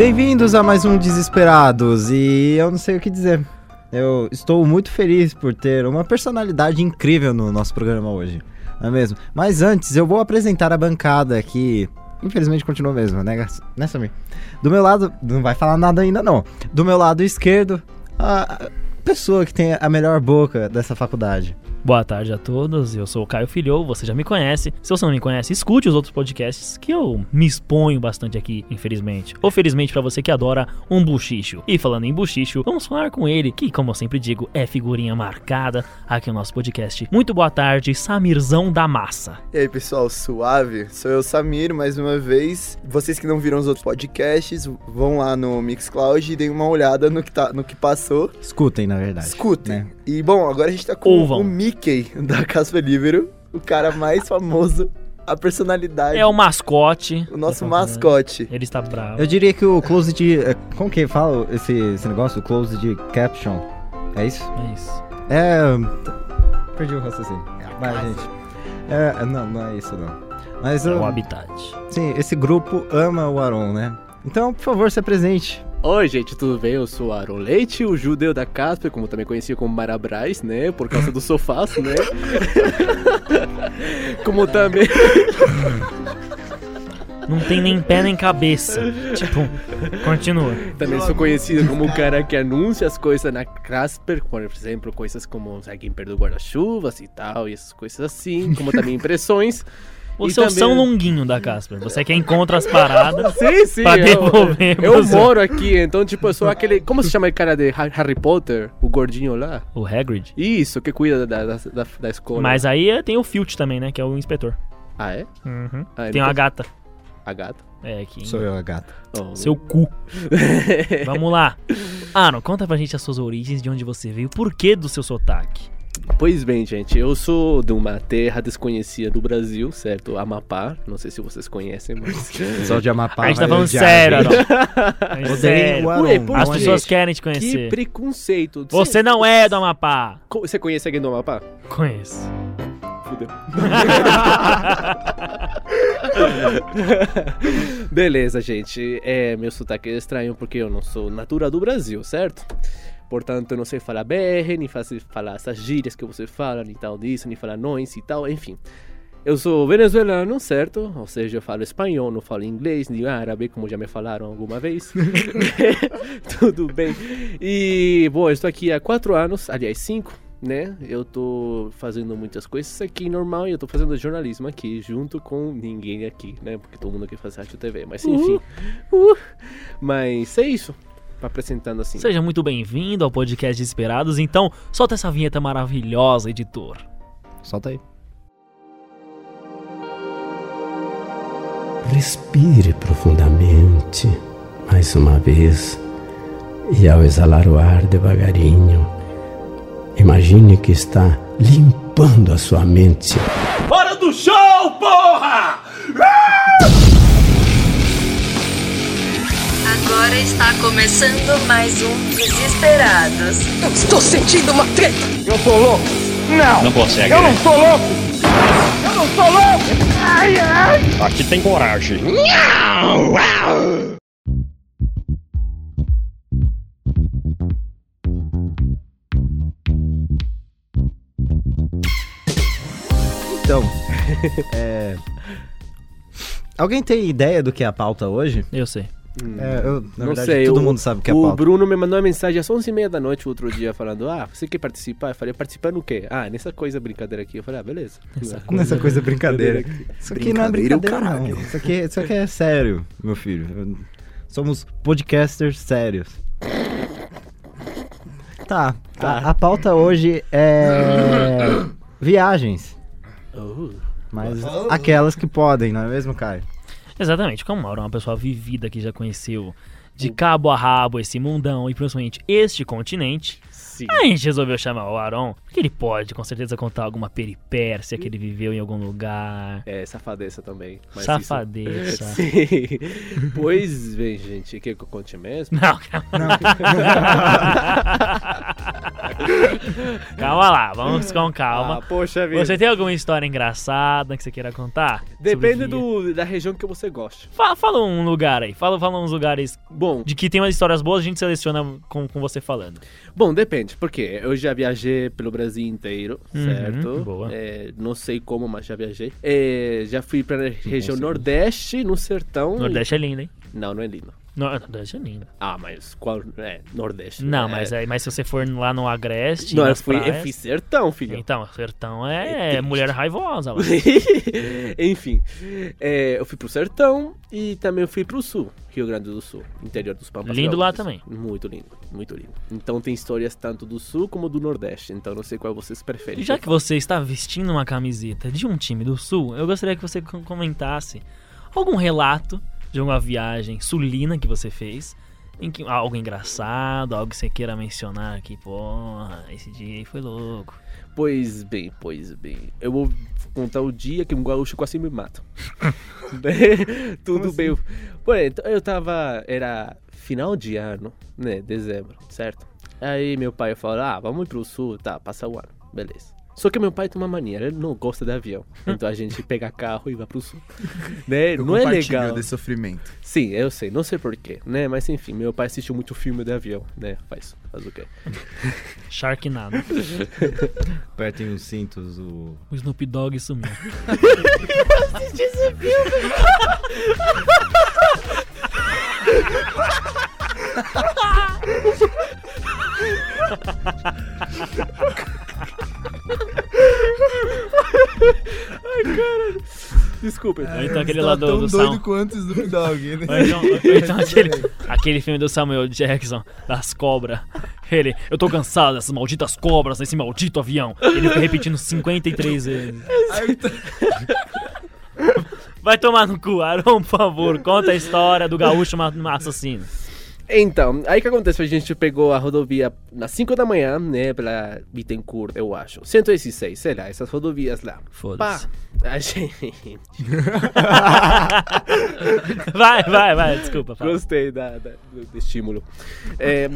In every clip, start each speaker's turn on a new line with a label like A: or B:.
A: Bem-vindos a mais um Desesperados e eu não sei o que dizer. Eu estou muito feliz por ter uma personalidade incrível no nosso programa hoje, não é mesmo? Mas antes eu vou apresentar a bancada que infelizmente continua mesmo, né, né Samir? Do meu lado, não vai falar nada ainda não. Do meu lado esquerdo, a pessoa que tem a melhor boca dessa faculdade.
B: Boa tarde a todos, eu sou o Caio Filhou, você já me conhece. Se você não me conhece, escute os outros podcasts que eu me exponho bastante aqui, infelizmente. Ou felizmente para você que adora um buchicho. E falando em buchicho, vamos falar com ele, que como eu sempre digo, é figurinha marcada aqui no nosso podcast. Muito boa tarde, Samirzão da Massa.
C: E aí pessoal, suave? Sou eu, Samir, mais uma vez. Vocês que não viram os outros podcasts, vão lá no Mixcloud e deem uma olhada no que, tá, no que passou.
A: Escutem, na verdade.
C: Escutem.
A: né?
C: E bom, agora a gente tá com
B: Ouvam.
C: o Mickey da Casper Libero, o cara mais famoso, a personalidade,
B: É o mascote.
C: o nosso
B: Tá
C: mascote.
B: Ele está bravo.
A: Eu diria que o closed. é, Como que fala esse, esse negócio? O closed caption. É isso?
B: É isso.
A: É. Perdi o raciocínio. Vai, gente. É, não, não é isso não. Mas
B: É o habitat.
A: sim, esse grupo ama o Aron, né? Então, por favor, se apresente.
D: Oi, gente, tudo bem? Eu sou Aaron Leite, o judeu da Casper, como também conhecido como Marabras, né? Por causa dos sofás, né? como também.
B: Não tem nem pé nem cabeça. tipo, continua.
D: Também sou conhecido como o cara que anuncia as coisas na Casper, por exemplo, coisas como sabe, quem perdeu guarda-chuvas e tal, e essas coisas assim, como também impressões.
B: Você é o
D: também-
B: São Longuinho da Casper. Você é quem encontra as paradas.
D: Sim, sim.
B: Pra
D: eu-
B: devolver
D: Eu,
B: você.
D: moro aqui, então, tipo, eu sou aquele. Como se chama o cara de Ha- Harry Potter? O gordinho lá?
B: O Hagrid.
D: Isso, que cuida da, da, da, da escola.
B: Mas aí é- tem o Filch também, né? Que é o inspetor.
D: Ah, é?
B: Uhum.
D: Ah,
B: Tem uma
D: tem-
B: gata.
D: A gata.
B: É, aqui.
A: Sou eu, a gata.
D: Oh,
B: Seu cu. Vamos lá. Aaron, conta pra gente as suas origens, de onde você veio, por que do seu sotaque.
D: Pois bem, gente, eu sou de uma terra desconhecida do Brasil, certo? Amapá. Não sei se vocês conhecem, mas.
A: Só de Amapá.
B: a gente tá
A: vai
B: falando sério,
A: gente.
B: Aaron. A gente
A: Odeiem
B: sério.
A: o Aron.
D: Ué, por
B: As
A: é
B: pessoas
A: gente.
B: querem te
D: que
B: conhecer.
D: preconceito.
B: Você não é do Amapá.
D: Você conhece alguém do Amapá?
B: Conheço.
D: Fudeu. Beleza, gente. É, meu sotaque é estranho porque eu não sou natural do Brasil, certo? Portanto, eu não sei falar BR, nem falar essas gírias que você fala, nem tal disso, nem falar nós e tal, enfim. Eu sou venezuelano, certo? Ou seja, eu falo espanhol, não falo inglês, nem árabe, como já me falaram alguma vez. Tudo bem. E, bom, eu estou aqui há quatro anos, aliás, cinco, né? Eu tô fazendo muitas coisas aqui normal e eu tô fazendo jornalismo aqui, junto com ninguém aqui, né? Porque todo mundo aqui faz rádio TV, mas enfim. Uh, mas é isso. Apresentando assim.
B: Seja muito bem-vindo ao podcast Desesperados. Então, solta essa vinheta maravilhosa, editor.
A: Solta aí.
E: Respire profundamente mais uma vez e ao exalar o ar devagarinho, imagine que está limpando a sua mente.
F: Hora do show, porra!
G: Agora está começando mais um Desesperados.
F: Estou sentindo uma treta! Eu tô louco! Não! Não consegue. Eu não tô louco! Eu não tô louco! Ai, ai! Aqui tem coragem.
A: Então, é... Alguém tem ideia do que é a pauta hoje?
B: Eu sei.
A: É, eu, na.
D: Não
A: verdade,
D: sei,
A: todo
D: o-
A: mundo sabe o que é a
D: o
A: pauta.
D: Bruno me mandou uma mensagem às 11h30 da noite o outro dia falando: Ah, você quer participar? Eu falei: Participar no quê? Ah, nessa coisa brincadeira aqui. Eu falei: Ah, beleza.
A: Nessa coisa brincadeira.
D: aqui.
A: Isso aqui não é
C: Brincadeira, o
A: brincadeira, não. Isso aqui, isso aqui é sério, meu filho. Eu- Somos podcasters sérios. Tá,
D: Tá.
A: A, a pauta hoje é viagens.
D: Oh.
A: Mas aquelas que podem, não é mesmo, Caio?
B: Exatamente. Como o Mauro é uma pessoa vivida que já conheceu de cabo a rabo esse mundão e principalmente este continente, Aí a gente resolveu chamar o Aron, porque ele pode com certeza contar alguma peripécia que ele viveu em algum lugar.
D: É, safadeza também.
B: Safadeza.
D: isso- Sim. Pois bem, gente, quer que eu conte mesmo?
B: Não, calma. calma lá, vamos com calma.
D: Ah, poxa vida.
B: Você tem alguma história engraçada que você queira contar?
D: Depende do, da região que você gosta.
B: Fala, fala um lugar aí, fala, fala uns lugares
D: Bom,
B: de que tem umas histórias boas, a gente seleciona com, com você falando.
D: Bom, depende, porque eu já viajei pelo Brasil inteiro,
B: Uhum,
D: certo?
B: boa.
D: É, não sei como, mas já viajei. É, já fui pra região. Nordeste, no sertão.
B: Nordeste é lindo, hein?
D: Não, não é lindo.
B: No- Nordeste é lindo.
D: Ah, mas qual. É, Nordeste.
B: Não,
D: é...
B: mas, é, mas se você for lá no Agreste.
D: Não, eu fui, eu
B: praias-
D: fui sertão, filho.
B: Então, sertão é mulher raivosa lá.
D: Enfim, é, eu fui pro sertão e também eu fui pro sul, Rio Grande do Sul, interior dos Pampas.
B: Lindo lá também.
D: Muito lindo, muito lindo. Então tem histórias tanto do sul como do nordeste, então não sei qual vocês preferem.
B: E já que você está vestindo uma camiseta de um time do Sul, eu gostaria que você com- comentasse algum relato de alguma viagem sulina que você fez. Em que, algo engraçado, algo que você queira mencionar aqui, porra, esse dia aí foi louco.
D: Pois bem, pois bem. Eu vou contar o dia que um gaúcho quase me mata. Né? Tudo bem. Por exemplo, eu tava. Era final de ano, né? Dezembro, certo? Aí meu pai falou: ah, vamos ir pro sul, tá, passa o ano, beleza. Só que meu pai tem uma mania, ele não gosta de avião. Então a gente pega carro e vai pro sul. Né?
C: Eu
D: Não é legal.
C: desse sofrimento.
D: Sim, eu sei, não sei porquê, né? Mas enfim, meu pai assistiu muito filme de avião, né? Faz, faz o quê?
B: Sharknado.
A: Apertem os cintos, o.
B: O Snoop Dogg sumiu.
D: Desculpa.
B: Ou então aquele
C: Você
B: lá
C: tá
B: do,
C: tão
B: do
C: doido
B: Sam.
C: quanto o Snoop Dogg, né?
B: Ou então, ou então aquele, aquele filme do Samuel Jackson, das cobras. Ele, eu tô cansado dessas malditas cobras nesse maldito avião. Ele fica repetindo 53 vezes.
C: Tá-
B: Vai tomar no cu, Aron, por favor. Conta a história do gaúcho assassino.
D: Então, aí o que aconteceu? A gente pegou a rodovia nas 5 da manhã, né, pela Bittencourt, eu acho. 106, sei lá, essas rodovias lá. Pá,
B: Foda-se.
D: a gente...
B: Vai, vai, vai, desculpa. Fala.
D: Gostei da, da- do, do estímulo. É,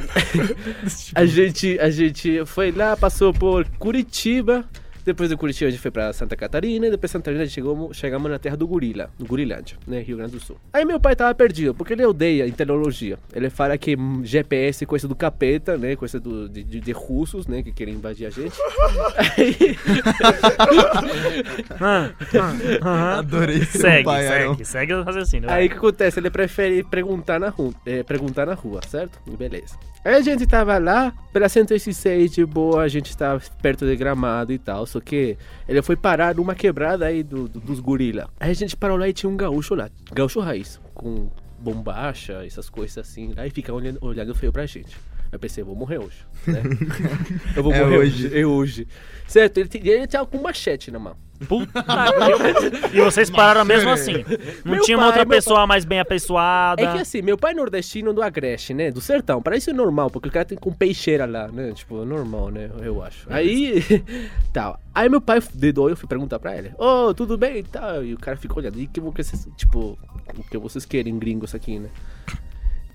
D: a, gente, a gente foi lá, passou por Curitiba. Depois do Curitiba a gente foi pra Santa Catarina. E depois de Santa Catarina a gente chegou, chegamos na terra do Gorila, no Gurilândia, né, Rio Grande do Sul. Aí meu pai tava perdido, porque ele odeia tecnologia. Ele fala que GPS é coisa do capeta, né, coisa do, de, de, de russos, né, que querem invadir a gente. Aí,
B: Ah, ah, aham.
C: Adorei seu
B: Segue,
C: pai, Arão.
B: segue, segue o raciocínio. vai.
D: Aí o que acontece? Ele prefere perguntar na rua, é, perguntar na rua, certo? Beleza. Aí a gente tava lá, pela 106 de boa, a gente tava perto de gramado e tal, só que ele foi parar numa quebrada aí do, do- dos gorila. Aí a gente parou lá e tinha um gaúcho lá, gaúcho raiz, com bombacha, essas coisas assim, lá e fica olhando, olhando feio pra gente. Eu pensei, vou morrer hoje, né? Eu vou
C: É
D: morrer
C: hoje.
D: hoje. É hoje. Certo, ele, ele tava com machete na mão.
B: Puta que- E vocês pararam mesmo assim. Não
D: Meu
B: tinha uma
D: pai,
B: outra
D: meu
B: pessoa mais bem apessoada.
D: É que assim, meu pai é nordestino do Agreste, né? Do sertão. Para isso é normal, porque o cara tem com peixeira lá, né? Tipo, é normal, né? Eu acho. Aí. tal. Aí meu pai dedou, eu fui perguntar pra ele: Ô, tudo bem e tal. E o cara ficou olhando. E que vocês, tipo, o que vocês querem, gringos aqui, né?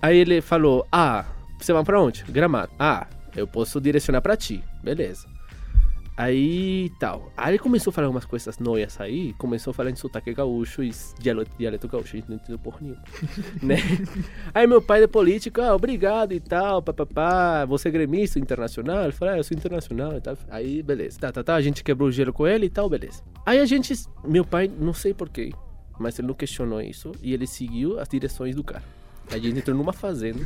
D: Aí ele falou: Ah, você vai pra onde? Gramado. Ah, eu posso direcionar pra ti. Beleza. Aí tal. Aí ele começou a falar umas coisas noias aí, começou a falar em sotaque gaúcho e dialeto, dialeto gaúcho, a gente não entendeu porra nenhuma. né? Aí meu pai é político, ah, obrigado e tal, papapá, você é gremista internacional? Ele falou, ah, eu sou internacional e tal. Aí, beleza. Tá, tá, tá, a gente quebrou o gelo com ele e tal, beleza. Aí a gente, meu pai, não sei porquê, mas ele não questionou isso e ele seguiu as direções do cara. A gente entrou numa fazenda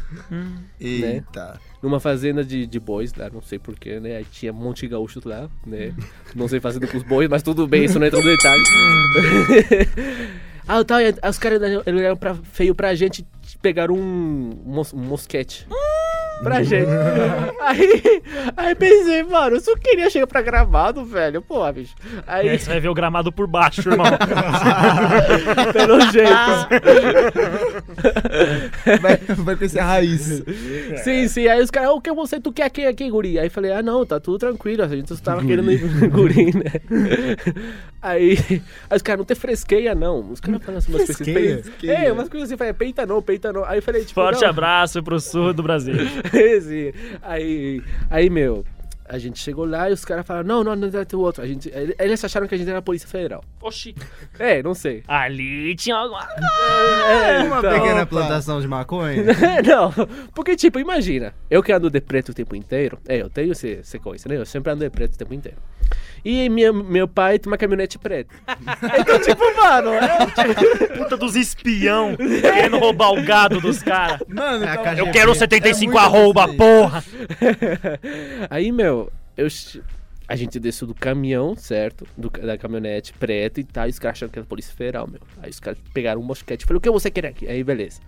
C: Eita.
D: numa fazenda de, de bois lá, não sei porquê, né? Aí tinha um monte de gaúchos lá, né? Não sei fazendo com os bois, mas tudo bem, isso não entra no detalhe. ah, tá, e os caras olharam pra, feio pra gente pegar um, mos, um mosquete. Pra gente. Aí, aí pensei, mano, eu só queria chegar pra gramado, velho. Pô, bicho. Aí,
B: É, você vai ver o gramado por baixo, irmão.
D: pelo jeito.
C: Vai, vai conhecer a raiz.
D: Sim, sim. Aí os caras, o que você, tu quer aqui, aqui, guri? Aí falei, ah, não, tá tudo tranquilo, a gente só tava querendo ir guri, né? Aí, aí os caras, não te fresqueia, não. Os caras falam assim, umas coisas assim, É, umas coisas assim, falei, peita não, peita não. Aí eu falei, tipo,
B: Forte
D: não.
B: abraço pro sul do Brasil.
D: Sim. Aí, aí, meu, a gente chegou lá e os caras falaram, não, não, não, não, tem outro. A gente, eles acharam que a gente era a Polícia Federal.
B: Oxi.
D: É, não sei.
B: Ali tinha alguma
D: É,
A: Uma
D: então-
A: pequena plantação de maconha.
D: não, porque, tipo, imagina, eu que ando de preto o tempo inteiro, é, eu tenho esse, essa coisa, né? Eu sempre ando de preto o tempo inteiro. E minha, meu pai tem uma caminhonete preta. Então, tipo, mano, eu,
B: puta dos espião querendo roubar o gado dos caras.
C: Mano,
A: É a caixinha
B: Eu quero
A: preta.
B: 75
C: É
B: arroba,
C: assim.
B: porra!
D: Aí, meu, eu, a gente desceu do caminhão, certo? Do, da caminhonete preta e tal. E os caras acharam que era Polícia Federal, meu. Aí os caras pegaram um mosquete e falaram, o que você quer aqui? Aí, beleza.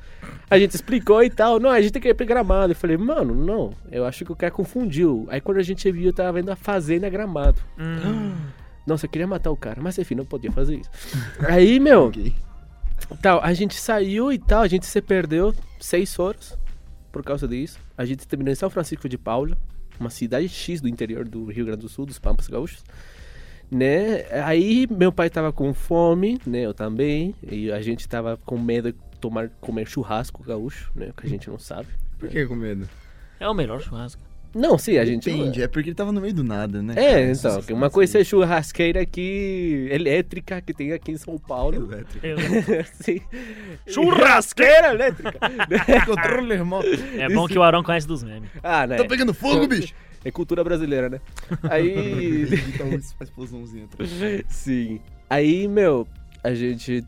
D: A gente explicou e tal. Não, a gente tem que ir pra Gramado. Eu falei, mano, não. Eu acho que o cara confundiu. Aí quando a gente viu, eu tava vendo a Fazenda Gramado. Não, você queria matar o cara. Mas enfim, não podia fazer isso. Aí, meu... Tal, a gente saiu e tal, a gente se perdeu seis horas por causa disso. A gente terminou em São Francisco de Paula, uma cidade X do interior do Rio Grande do Sul, dos Pampas Gaúchos. Né? Aí meu pai tava com fome, né? Eu também. E a gente tava com medo de tomar, comer churrasco gaúcho, né? Que a gente não sabe.
C: Por que com medo?
B: É o melhor churrasco.
D: Não, sim, a gente.
C: Entende, é porque ele tava no meio do nada, né?
D: É,
C: cara?
D: então, que uma coisa é churrasqueira aqui elétrica que tem aqui em São Paulo.
C: Elétrico.
D: Sim.
B: Churrasqueira
D: elétrica.
C: Controle remoto.
B: É bom que o Arão conhece dos memes.
D: Ah, né?
C: Tá pegando fogo, bicho!
D: É cultura brasileira, né? Aí.
C: Então, explosãozinha atrás.
D: Sim. Aí, meu, a gente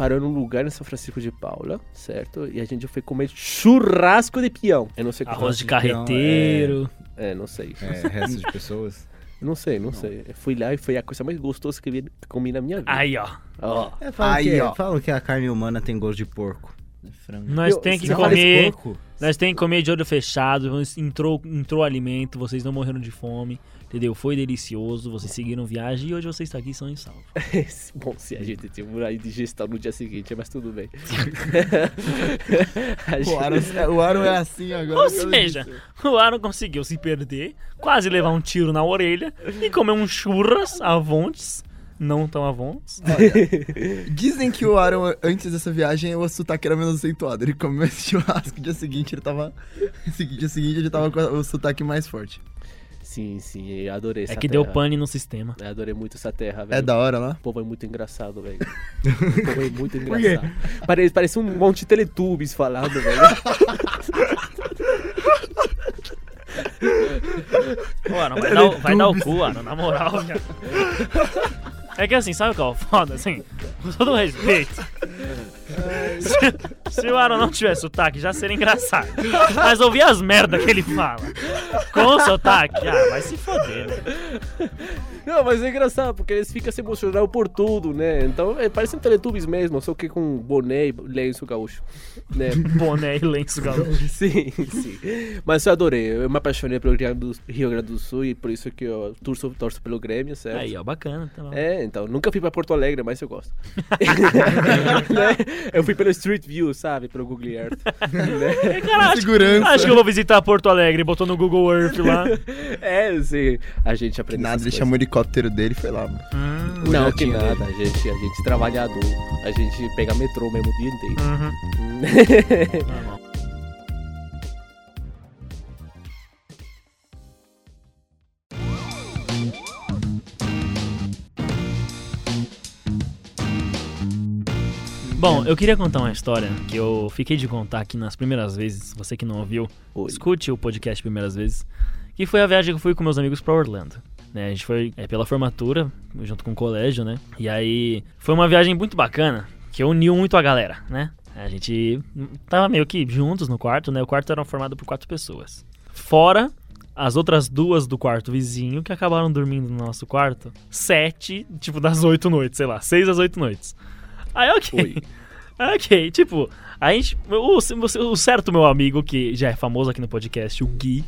D: parou num lugar em São Francisco de Paula, certo? E a gente foi comer churrasco de peão. Eu não sei como
B: Arroz de
D: assim.
B: carreteiro.
D: É, não sei.
A: É, resto de pessoas.
D: Não sei, não, sei. Eu fui lá e foi a coisa mais gostosa que eu vi- que comi na minha vida.
B: Aí, ó.
D: Ó.
A: É, falam,
C: Aí,
A: que,
C: ó.
A: falam que a carne humana tem gosto de porco. De frango.
B: Nós
D: Eu-
B: tem que comer. Nós tem que comer de olho fechado. Entrou, entrou alimento, vocês não morreram de fome. Entendeu? Foi delicioso, vocês seguiram viagem e hoje vocês estão aqui são em salvo.
D: Bom, se a gente tem uma digestão no dia seguinte, mas tudo bem. Gente-
C: o Aaron, o Aaron é assim agora.
B: Ou seja, o Aaron conseguiu se perder, quase levar um tiro na orelha e comer um churras avontes. Não tão avontes.
C: Dizem que o Aaron, antes dessa viagem, o sotaque era menos acentuado. Ele comeu esse churrasco, dia seguinte ele tava... Dia seguinte ele tava com o sotaque mais forte.
D: Sim, sim, eu adorei essa
B: É que deu
D: terra.
B: pane no sistema.
D: Eu adorei muito essa terra, velho.
C: É da hora lá?
D: O povo é muito engraçado, velho. O povo é muito engraçado. Parece, parece um monte de teletubbies falando, velho.
B: Ô, Aaron, vai dar, o- vai dar o cu, Aaron, na moral, cara. É que assim, sabe qual é o foda? Assim, com todo respeito. Se, se o Aaron não tivesse sotaque, já seria engraçado. Mas ouvir as merdas que ele fala com sotaque, ah, vai se foder, né?
D: Não, mas é engraçado, porque eles ficam se emocionando por tudo, né? Então, é, parecem teletubbies mesmo, só que com boné e lenço gaúcho, né?
B: Boné e lenço gaúcho.
D: sim, sim. Mas eu adorei, eu me apaixonei pelo Rio Grande do, Rio Grande do Sul e por isso que eu torço, torço pelo Grêmio, certo?
B: Aí, ó, bacana. Tá bom.
D: É, então, nunca fui pra Porto Alegre, mas eu gosto. Né? Eu fui pelo Street View, sabe? Pelo Google Earth. né?
B: Cara, acho,
C: Segurança.
B: acho que eu vou visitar Porto Alegre. Botou no Google Earth lá.
D: É, sim. A gente
C: Que
D: aprende
C: nada, ele chamou o helicóptero dele e foi lá, mano.
B: Hum,
D: Não, que nada. A gente, a gente trabalhador. A gente pega metrô mesmo o dia inteiro.
B: uhum. Normal. Bom, eu queria contar uma história que eu fiquei de contar aqui nas primeiras vezes. Você que não ouviu,
D: Oi.
B: escute o podcast primeiras vezes. Que foi a viagem que eu fui com meus amigos pra Orlando. Né, a gente foi é, pela formatura, junto com o colégio, né? E aí foi uma viagem muito bacana, que uniu muito a galera, né? A gente tava meio que juntos no quarto, né? O quarto era formado por quatro pessoas. Fora as outras duas do quarto vizinho que acabaram dormindo no nosso quarto. Sete, tipo, das oito noites, sei lá, seis às oito noites. Aí, ok.
D: Oi.
B: Ok, tipo, a gente. O, o, o certo meu amigo, que já é famoso aqui no podcast, o Gui.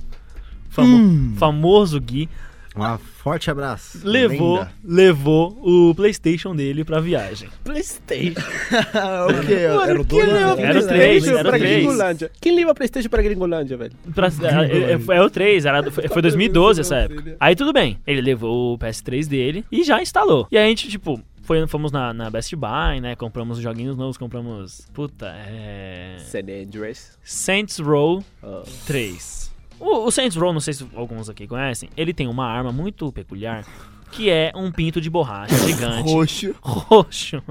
B: Famo, Famoso Gui.
A: Um forte abraço.
B: Levou,
C: Lenda.
B: levou o PlayStation dele pra viagem.
D: Playstation.
C: o quê? Era o
D: Quem
C: dono?
D: leva
B: Era o três,
D: Playstation
B: era o
D: pra
B: três.
D: Gringolândia? Quem leva Playstation pra Gringolândia, velho?
B: Pra, é, é, é o 3, era, foi, foi 2012 essa época. Aí tudo bem, ele levou o PS3 dele e já instalou. E aí a gente, tipo, foi, fomos na, na Best Buy, né? Compramos joguinhos novos, compramos. Puta, é.
D: San Andreas.
B: Saints Row
D: Oh.
B: 3. O, o Saints Row, não sei se alguns aqui conhecem, ele tem uma arma muito peculiar que é um pinto de borracha gigante,
C: Roxo.
B: roxo.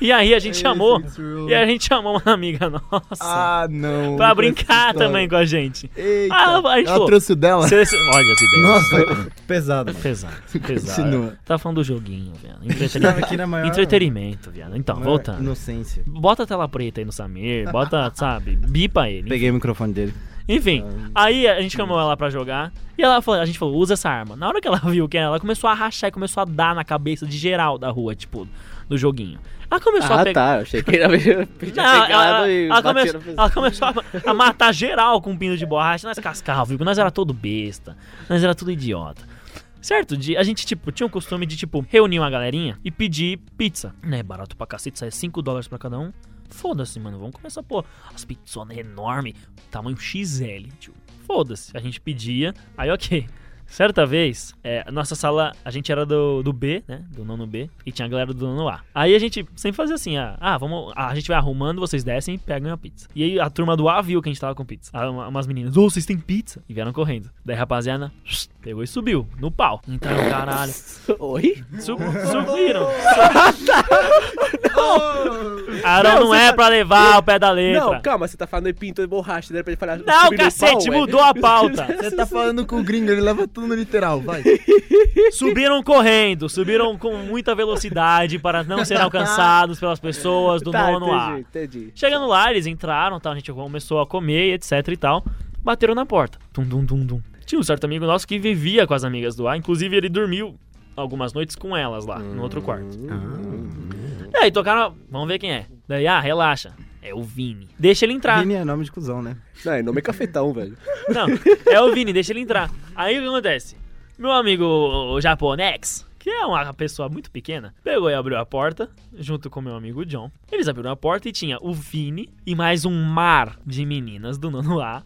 B: E aí a gente chamou, e a gente chamou uma amiga nossa
C: Ah, não.
B: pra
C: não
B: brincar também com a gente.
C: Eita.
B: Ah, a gente
C: Ela
B: falou,
C: trouxe o dela?
B: Olha as ideias.
A: Nossa, pesado.
B: Pesado, pesado.
C: Continua.
B: Tá falando do joguinho, velho.
A: Tava
B: Entretenimento.
A: aqui na maior...
B: Entretenimento, viado. Então,
A: maior
B: voltando.
A: Inocência.
B: Bota a tela preta aí no Samir, bota, sabe, bipa ele.
A: Peguei o microfone dele.
B: Enfim, aí a gente chamou ela pra jogar e ela falou, a gente falou, usa essa arma. Na hora que ela viu que era, ela começou a rachar e começou a dar na cabeça de geral da rua, tipo, do joguinho. Ela começou a
D: Ah,
B: pegar.
D: tá. Eu achei que era
B: Não, ela,
D: e
B: ela come-
D: no
B: ela começou a, a matar geral com um pino de borracha. Nós cascava, viu? Nós era todo besta. Nós era tudo idiota. Certo dia, a gente, tipo, tinha o costume de, tipo, reunir uma galerinha e pedir pizza. Né, barato pra cacete, sai 5 dólares pra cada um. Foda-se, mano, vamos começar, pô, as pizzonas enormes, tamanho XL, tio. Foda-se, a gente pedia, aí ok. Certa vez, é, nossa sala, a gente era do, do B, né? Do nono B, e tinha a galera do nono A. Aí a gente sempre fazia assim, ah, ah, vamos. A gente vai arrumando, vocês descem e pegam a pizza. E aí a turma do A viu que a gente tava com pizza. Aí uma- umas meninas, ô, vocês têm pizza? E vieram correndo. Daí a rapaziada pegou e subiu, no pau. Então, caralho.
D: Oi?
B: Sub- subiram. Arão não, é pra levar o pé da letra.
D: Não, calma, você tá falando de pinto de borracha, daí pra ele falar.
B: Não, cacete,
D: pau,
B: mudou a pauta.
C: Você tá falando com o gringo, ele leva tudo no literal, vai.
B: Subiram correndo, subiram com muita velocidade para não serem alcançados pelas pessoas do
D: Tá,
B: nono A.
D: entendi, entendi.
B: Chegando lá, eles entraram, tá, a gente começou a comer, etc e tal. Bateram na porta. Tum, tum, tum, tum. Tinha um certo amigo nosso que vivia com as amigas do A, inclusive ele dormiu algumas noites com elas lá, no outro quarto. E aí tocaram, vamos ver quem é. Daí, ah, relaxa. É o Vini. Deixa ele entrar.
A: Vini é nome de cuzão, né?
D: Não, é nome cafetão, velho.
B: Não, é o Vini, deixa ele entrar. Aí o que acontece? Meu amigo o japonês, que é uma pessoa muito pequena, pegou e abriu a porta, junto com meu amigo John. Eles abriram a porta e tinha o Vini e mais um mar de meninas do nono A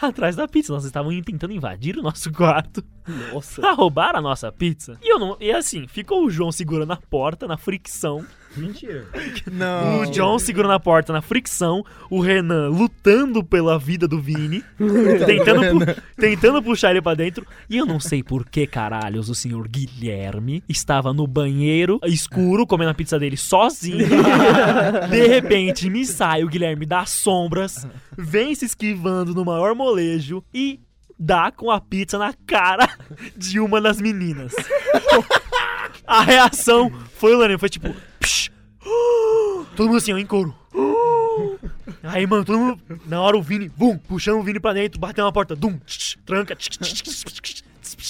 B: atrás da pizza. Nós estavam tentando invadir o nosso quarto
D: Nossa.
B: pra roubar a nossa pizza. E eu não. E assim, ficou o João segurando a porta na fricção.
A: Mentira.
C: Não.
B: O John segurando a porta na fricção, o Renan lutando pela vida do Vini, tentando, pu- tentando puxar ele pra dentro. E eu não sei por que caralhos o senhor Guilherme estava no banheiro escuro comendo a pizza dele sozinho. De repente me sai o Guilherme das sombras, vem se esquivando no maior molejo e dá com a pizza na cara de uma das meninas. A reação foi unânime, foi tipo. Todo mundo assim, ó, em couro. Uh". Aí, mano, todo mundo. Na hora o Vini, bum, puxando o Vini pra dentro, bateu na porta, dum, tch, tranca. tch, tch.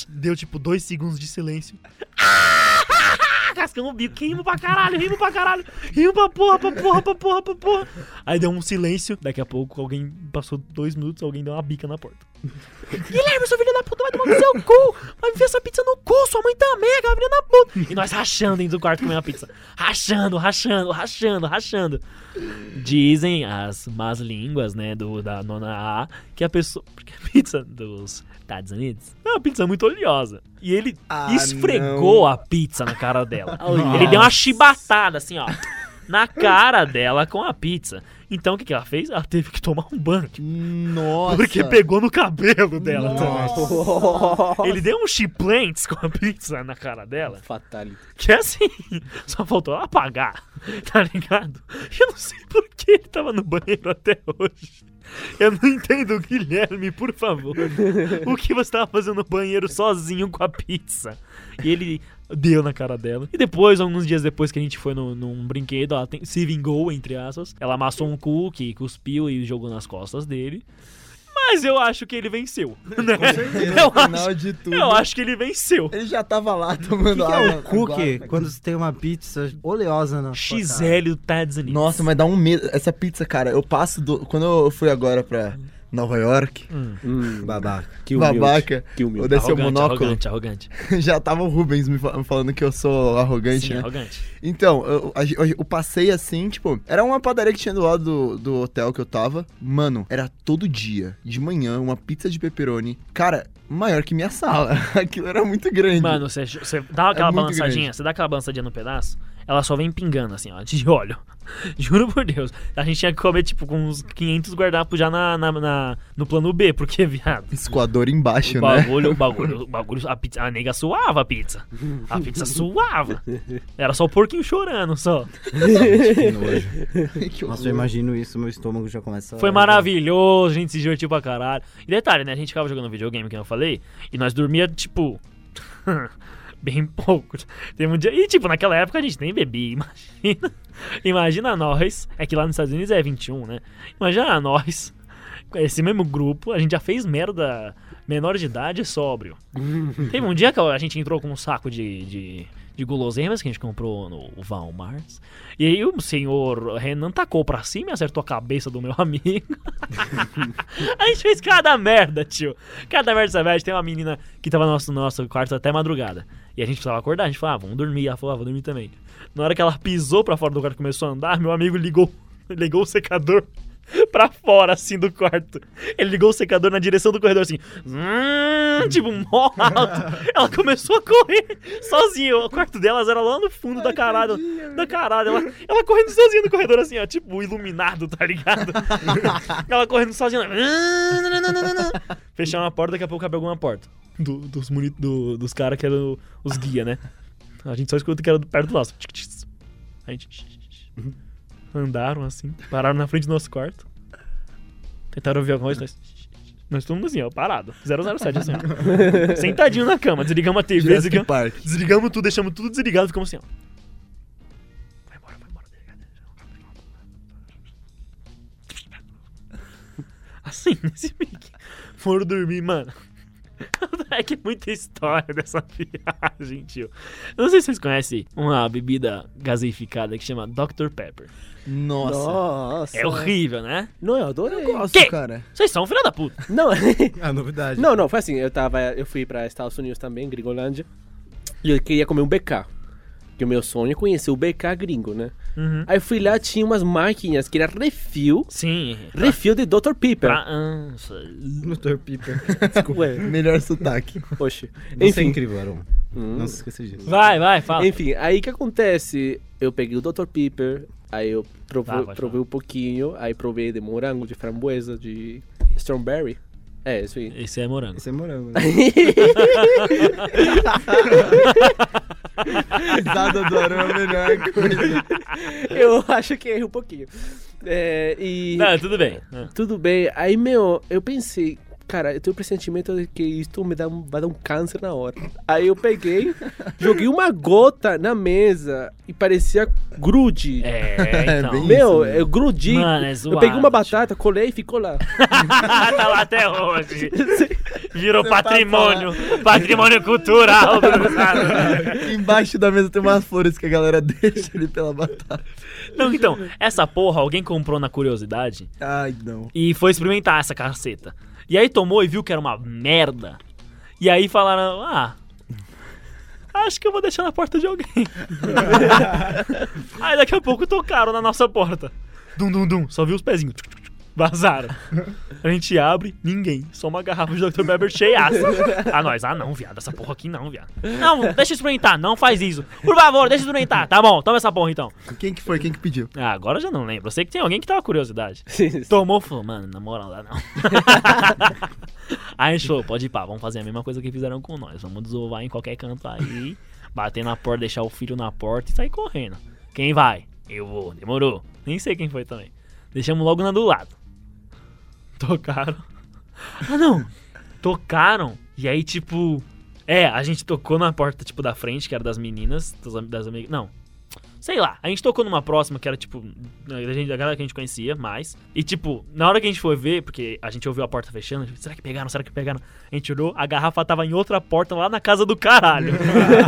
B: Deu tipo dois segundos de silêncio. Cascamos o bico, que rimo pra caralho, rimo pra caralho, rimo pra porra, pra porra, pra porra, pra porra. Aí deu um silêncio, daqui a pouco alguém passou dois minutos, alguém deu uma bica na porta. Guilherme, seu filho da puta, vai tomar no seu cu! Vai enfiar essa pizza no cu, sua mãe também, aquela filha da puta! E nós rachando dentro do quarto comendo a pizza. Rachando, rachando, rachando, rachando. Dizem as más línguas, né, do, da nona A, que a pessoa. Porque a pizza dos Estados Unidos é uma pizza muito oleosa. E ele
C: Ah,
B: esfregou a pizza na cara dela. Ele deu uma chibatada, assim, ó. Na cara dela com a pizza. Então o que, que ela fez? Ela teve que tomar um banho.
C: Nossa.
B: Porque pegou no cabelo dela também.
C: Nossa.
B: Ele deu um chiplentes com a pizza na cara dela.
D: Fatality.
B: Que é assim, só faltou ela apagar, tá ligado? Eu não sei por que ele tava no banheiro até hoje. Eu não entendo, Guilherme, por favor. O que você tava fazendo no banheiro sozinho com a pizza? E ele deu na cara dela. E depois, alguns dias depois que a gente foi no, num brinquedo, ela tem, se vingou, entre aspas. Ela amassou um cookie, cuspiu e jogou nas costas dele. Mas eu acho que ele venceu. Né?
C: Com certeza,
B: Eu
C: no final
B: acho-
C: de tudo.
B: Eu acho que ele venceu.
C: Ele já tava lá
A: que,
C: tomando
A: que é
C: água.
A: o cookie
C: Agora.
A: quando você tem uma pizza oleosa na?
B: XL Estados Unidos.
C: Nossa, mas dá um medo. Essa pizza, cara, eu passo do. Quando eu fui agora pra Nova York,
D: Hum,
A: Babaca.
D: que humilde.
C: babaca,
D: Que
C: eu
D: humilde.
C: desci o
B: Arrogante,
C: monóculo,
B: arrogante, arrogante.
C: já tava o Rubens me fa- falando que eu sou arrogante,
B: Sim,
C: né?
B: arrogante.
C: Então, eu, gen- eu passei assim, tipo, era uma padaria que tinha do lado do, do hotel que eu tava. Mano, era todo dia, de manhã, uma pizza de pepperoni. Cara, maior que minha sala. Aquilo era muito grande.
B: Mano, você, você dá aquela
C: É
B: balançadinha,
C: grande.
B: você dá aquela balançadinha no pedaço, ela só vem pingando assim, ó, de óleo. Juro por Deus. A gente tinha que comer, tipo, com uns 500 guardanapos já na, na, na- no plano B, porque, viado.
C: Escoador embaixo,
B: O
C: né?
B: bagulho, o bagulho, o bagulho, a, pizza, a nega suava a pizza. A pizza suava. Era só o porquinho chorando, só.
A: Que nojo.
C: Que
A: Nossa, eu imagino isso, meu estômago já começa a...
B: Foi maravilhoso, a gente se divertiu pra caralho. E detalhe, né? A gente ficava jogando videogame, que eu falei, e nós dormia, tipo. Bem pouco. Teve um dia. E, tipo, naquela época a gente nem bebia, imagina. Imagina nós. É que lá nos Estados Unidos é 21, né? Imagina nós. Esse mesmo grupo, a gente já fez merda menor de idade sóbrio. Teve um dia que a gente entrou com um saco de, de, de guloseimas que a gente comprou no Walmart. E aí o senhor Renan tacou pra cima e acertou a cabeça do meu amigo. a gente fez cada merda, tio. Cada merda dessa vez. Tem uma menina que tava no nosso, no nosso quarto até madrugada. E a gente precisava acordar. A gente falou, ah, vamos dormir. Ela falou, ah, vou dormir também. Na hora que ela pisou pra fora do quarto e começou a andar, meu amigo ligou, ligou o secador pra fora, assim, do quarto. Ele ligou o secador na direção do corredor, assim. "Hum", tipo, mó alto. Ela começou a correr sozinha. O quarto delas era lá no fundo da caralho. Da caralho. Ela, ela correndo sozinha no corredor, assim, ó. Tipo, iluminado, tá ligado? ela correndo sozinha. Fechar uma porta, daqui a pouco abre alguma porta. Do- dos do- dos caras que eram os guia, né? A gente só escuta que era perto do nosso. A gente. Andaram assim, pararam na frente do nosso quarto. Tentaram ouvir alguma coisa, nós. Nós estamos assim, ó, parado. 007, assim, ó. Sentadinho na cama, desligamos a TV, desligamos, desligamos tudo, deixamos tudo desligado, ficamos assim, ó. Vai embora, vai embora. Assim, nesse pique. Foram dormir, mano. É que muita história dessa viagem, tio. Eu não sei se vocês conhecem uma bebida gaseificada que chama Dr. Pepper.
C: Nossa.
D: Nossa.
B: É horrível, né?
D: Não, eu adorei.
C: Gosto,
B: Que?
C: cara.
B: Vocês são filha da puta.
D: Não,
A: A novidade.
D: não, não, foi assim, eu tava, eu fui pra Estados Unidos também, Gringolândia, e eu queria comer um BK. Que o meu sonho é conhecer o BK gringo, né?
B: Uhum.
D: Aí eu fui lá, tinha umas máquinas que era refil,
B: Sim.
D: refil de Dr. Pepper.
B: Pra... Sei.
A: Dr. Piper.
D: Ué,
C: Melhor sotaque.
D: poxa.
A: Você é
D: Enfim,
A: incrível, Aaron.
D: Hum.
A: Não se esqueça disso.
B: Vai, vai, fala.
D: enfim, aí o que acontece? Eu peguei o Dr. Pepper, aí eu provei,
B: Tá,
D: provei um pouquinho, aí provei de morango, de framboesa, de strawberry. É, isso aí.
B: Esse é morango.
A: Esse é morango. Né?
C: Risada do Arão é a melhor coisa.
D: eu acho que errei um pouquinho. É, e...
B: Não, tudo bem.
D: Tudo bem. Aí, meu, eu pensei, cara, eu tenho o pressentimento de que isto me dá um, vai dar um câncer na hora. Aí eu peguei, joguei uma gota na mesa e parecia grude.
B: É, então.
C: bem
D: Meu,
C: isso,
D: eu grudi.
B: Mano, é
D: eu
B: zoado,
D: peguei uma batata, colei e ficou lá.
B: tá lá até hoje. Virou patrimônio. Patrimônio cultural do estado.
C: Embaixo da mesa tem umas flores que a galera deixa ali pela batata.
B: Não, então, essa porra alguém comprou na curiosidade
C: Ai, não.
B: e foi experimentar essa caceta. E aí tomou e viu que era uma merda. E aí falaram, ah. Acho que eu vou deixar na porta de alguém. aí daqui a pouco tocaram na nossa porta. Dum, dum, dum. Só viu os pezinhos. Vazaram. A gente abre, ninguém. Só uma garrafa de Dr. Pepper cheiaça. Ah, nós. Ah, não, viado. Essa porra aqui não, viado. Não, deixa eu experimentar. Não faz isso. Por favor, deixa eu experimentar. Tá bom, toma essa porra então.
C: Quem que foi? Quem que pediu?
B: Ah, agora eu já não lembro. Eu sei que tem alguém que tava com curiosidade. Tomou e falou, mano, na moral, dá não. aí a gente falou, pode ir pá, vamos fazer a mesma coisa que fizeram com nós. Vamos desovar em qualquer canto aí, bater na porta, deixar o filho na porta e sair correndo. Quem vai? Eu vou, demorou. Nem sei quem foi também. Deixamos logo na do lado. Tocaram. Ah, não. Tocaram. E aí, tipo. É, a gente tocou na porta, tipo, da frente, que era das meninas, das, das amigas. Não. Sei lá, a gente tocou numa próxima que era tipo. Da, gente, da galera que a gente conhecia mais. E tipo, na hora que a gente foi ver, porque a gente ouviu a porta fechando, tipo, será que pegaram? Será que pegaram? A gente olhou, a garrafa tava em outra porta lá na casa do caralho.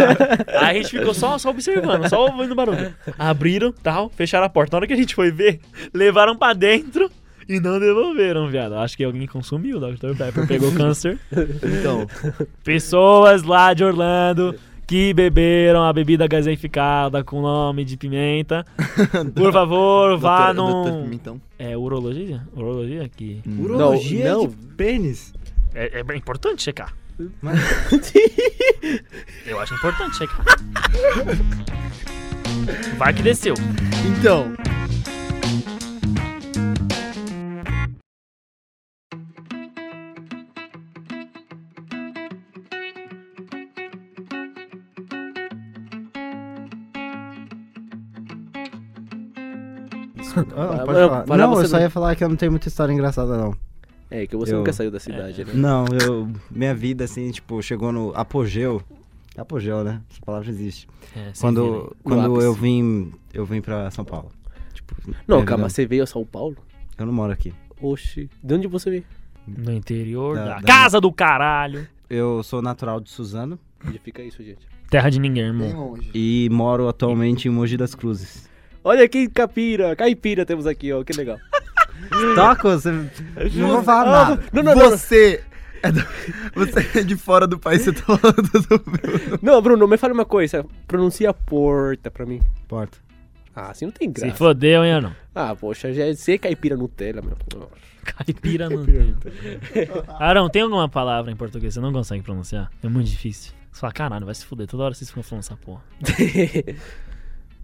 B: Aí a gente ficou só, só observando, só ouvindo barulho. Abriram, tal, fecharam a porta. Na hora que a gente foi ver, levaram pra dentro. E não devolveram, viado. Acho que alguém consumiu, o Dr. Pepper pegou câncer.
C: Então,
B: Pessoas lá de Orlando que beberam a bebida gaseificada com nome de pimenta. Por favor, vá
C: doutor- doutor
B: num.
C: Pimentão.
B: É urologia? Urologia que.
A: Urologia
D: não.
A: de pênis.
B: É, é bem importante checar.
A: Mas-
B: Eu acho importante checar. Vai que desceu.
C: Então,
A: Ah,
D: Para-
A: pode
D: não,
A: falar. Não, eu só
D: não-
A: ia falar que eu não tenho muita história engraçada, não.
D: É, que você
A: Eu-
D: nunca saiu da cidade, né?
A: Não, eu. Minha vida, assim, tipo, chegou no apogeu. Apogeu, né? Essa palavra existe.
B: É,
A: Quando, quando
D: ápice.
A: eu vim. Eu vim pra São Paulo. Tipo,
D: Não, calma,
A: vida-
D: você veio a São Paulo?
A: Eu não moro aqui.
D: Oxi. De onde você veio?
B: No interior
A: Da-
B: da,
A: da-
B: casa do caralho.
A: Eu sou natural de Suzano
D: Onde fica isso, gente?
B: Terra de ninguém, irmão.
A: e moro atualmente em Mogi das Cruzes.
D: Olha que capira, caipira temos aqui, ó, que legal.
A: Toca, você. Não vou falar
D: Ah,
A: nada.
D: Não, não, não,
C: você, é do- você é de fora do país, você tá falando do Bruno.
D: não, Bruno, me fala uma coisa, pronuncia porta pra mim.
A: Porta.
D: Ah, assim não tem
B: Se
D: graça.
B: fodeu, hein, não?
D: Ah, poxa, já é ser caipira Nutella, meu.
B: Caipira no. Arão, tem alguma palavra em português que você não consegue pronunciar? É muito difícil. Você fala, caralho, vai se fuder. Toda hora vocês ficam falando essa porra.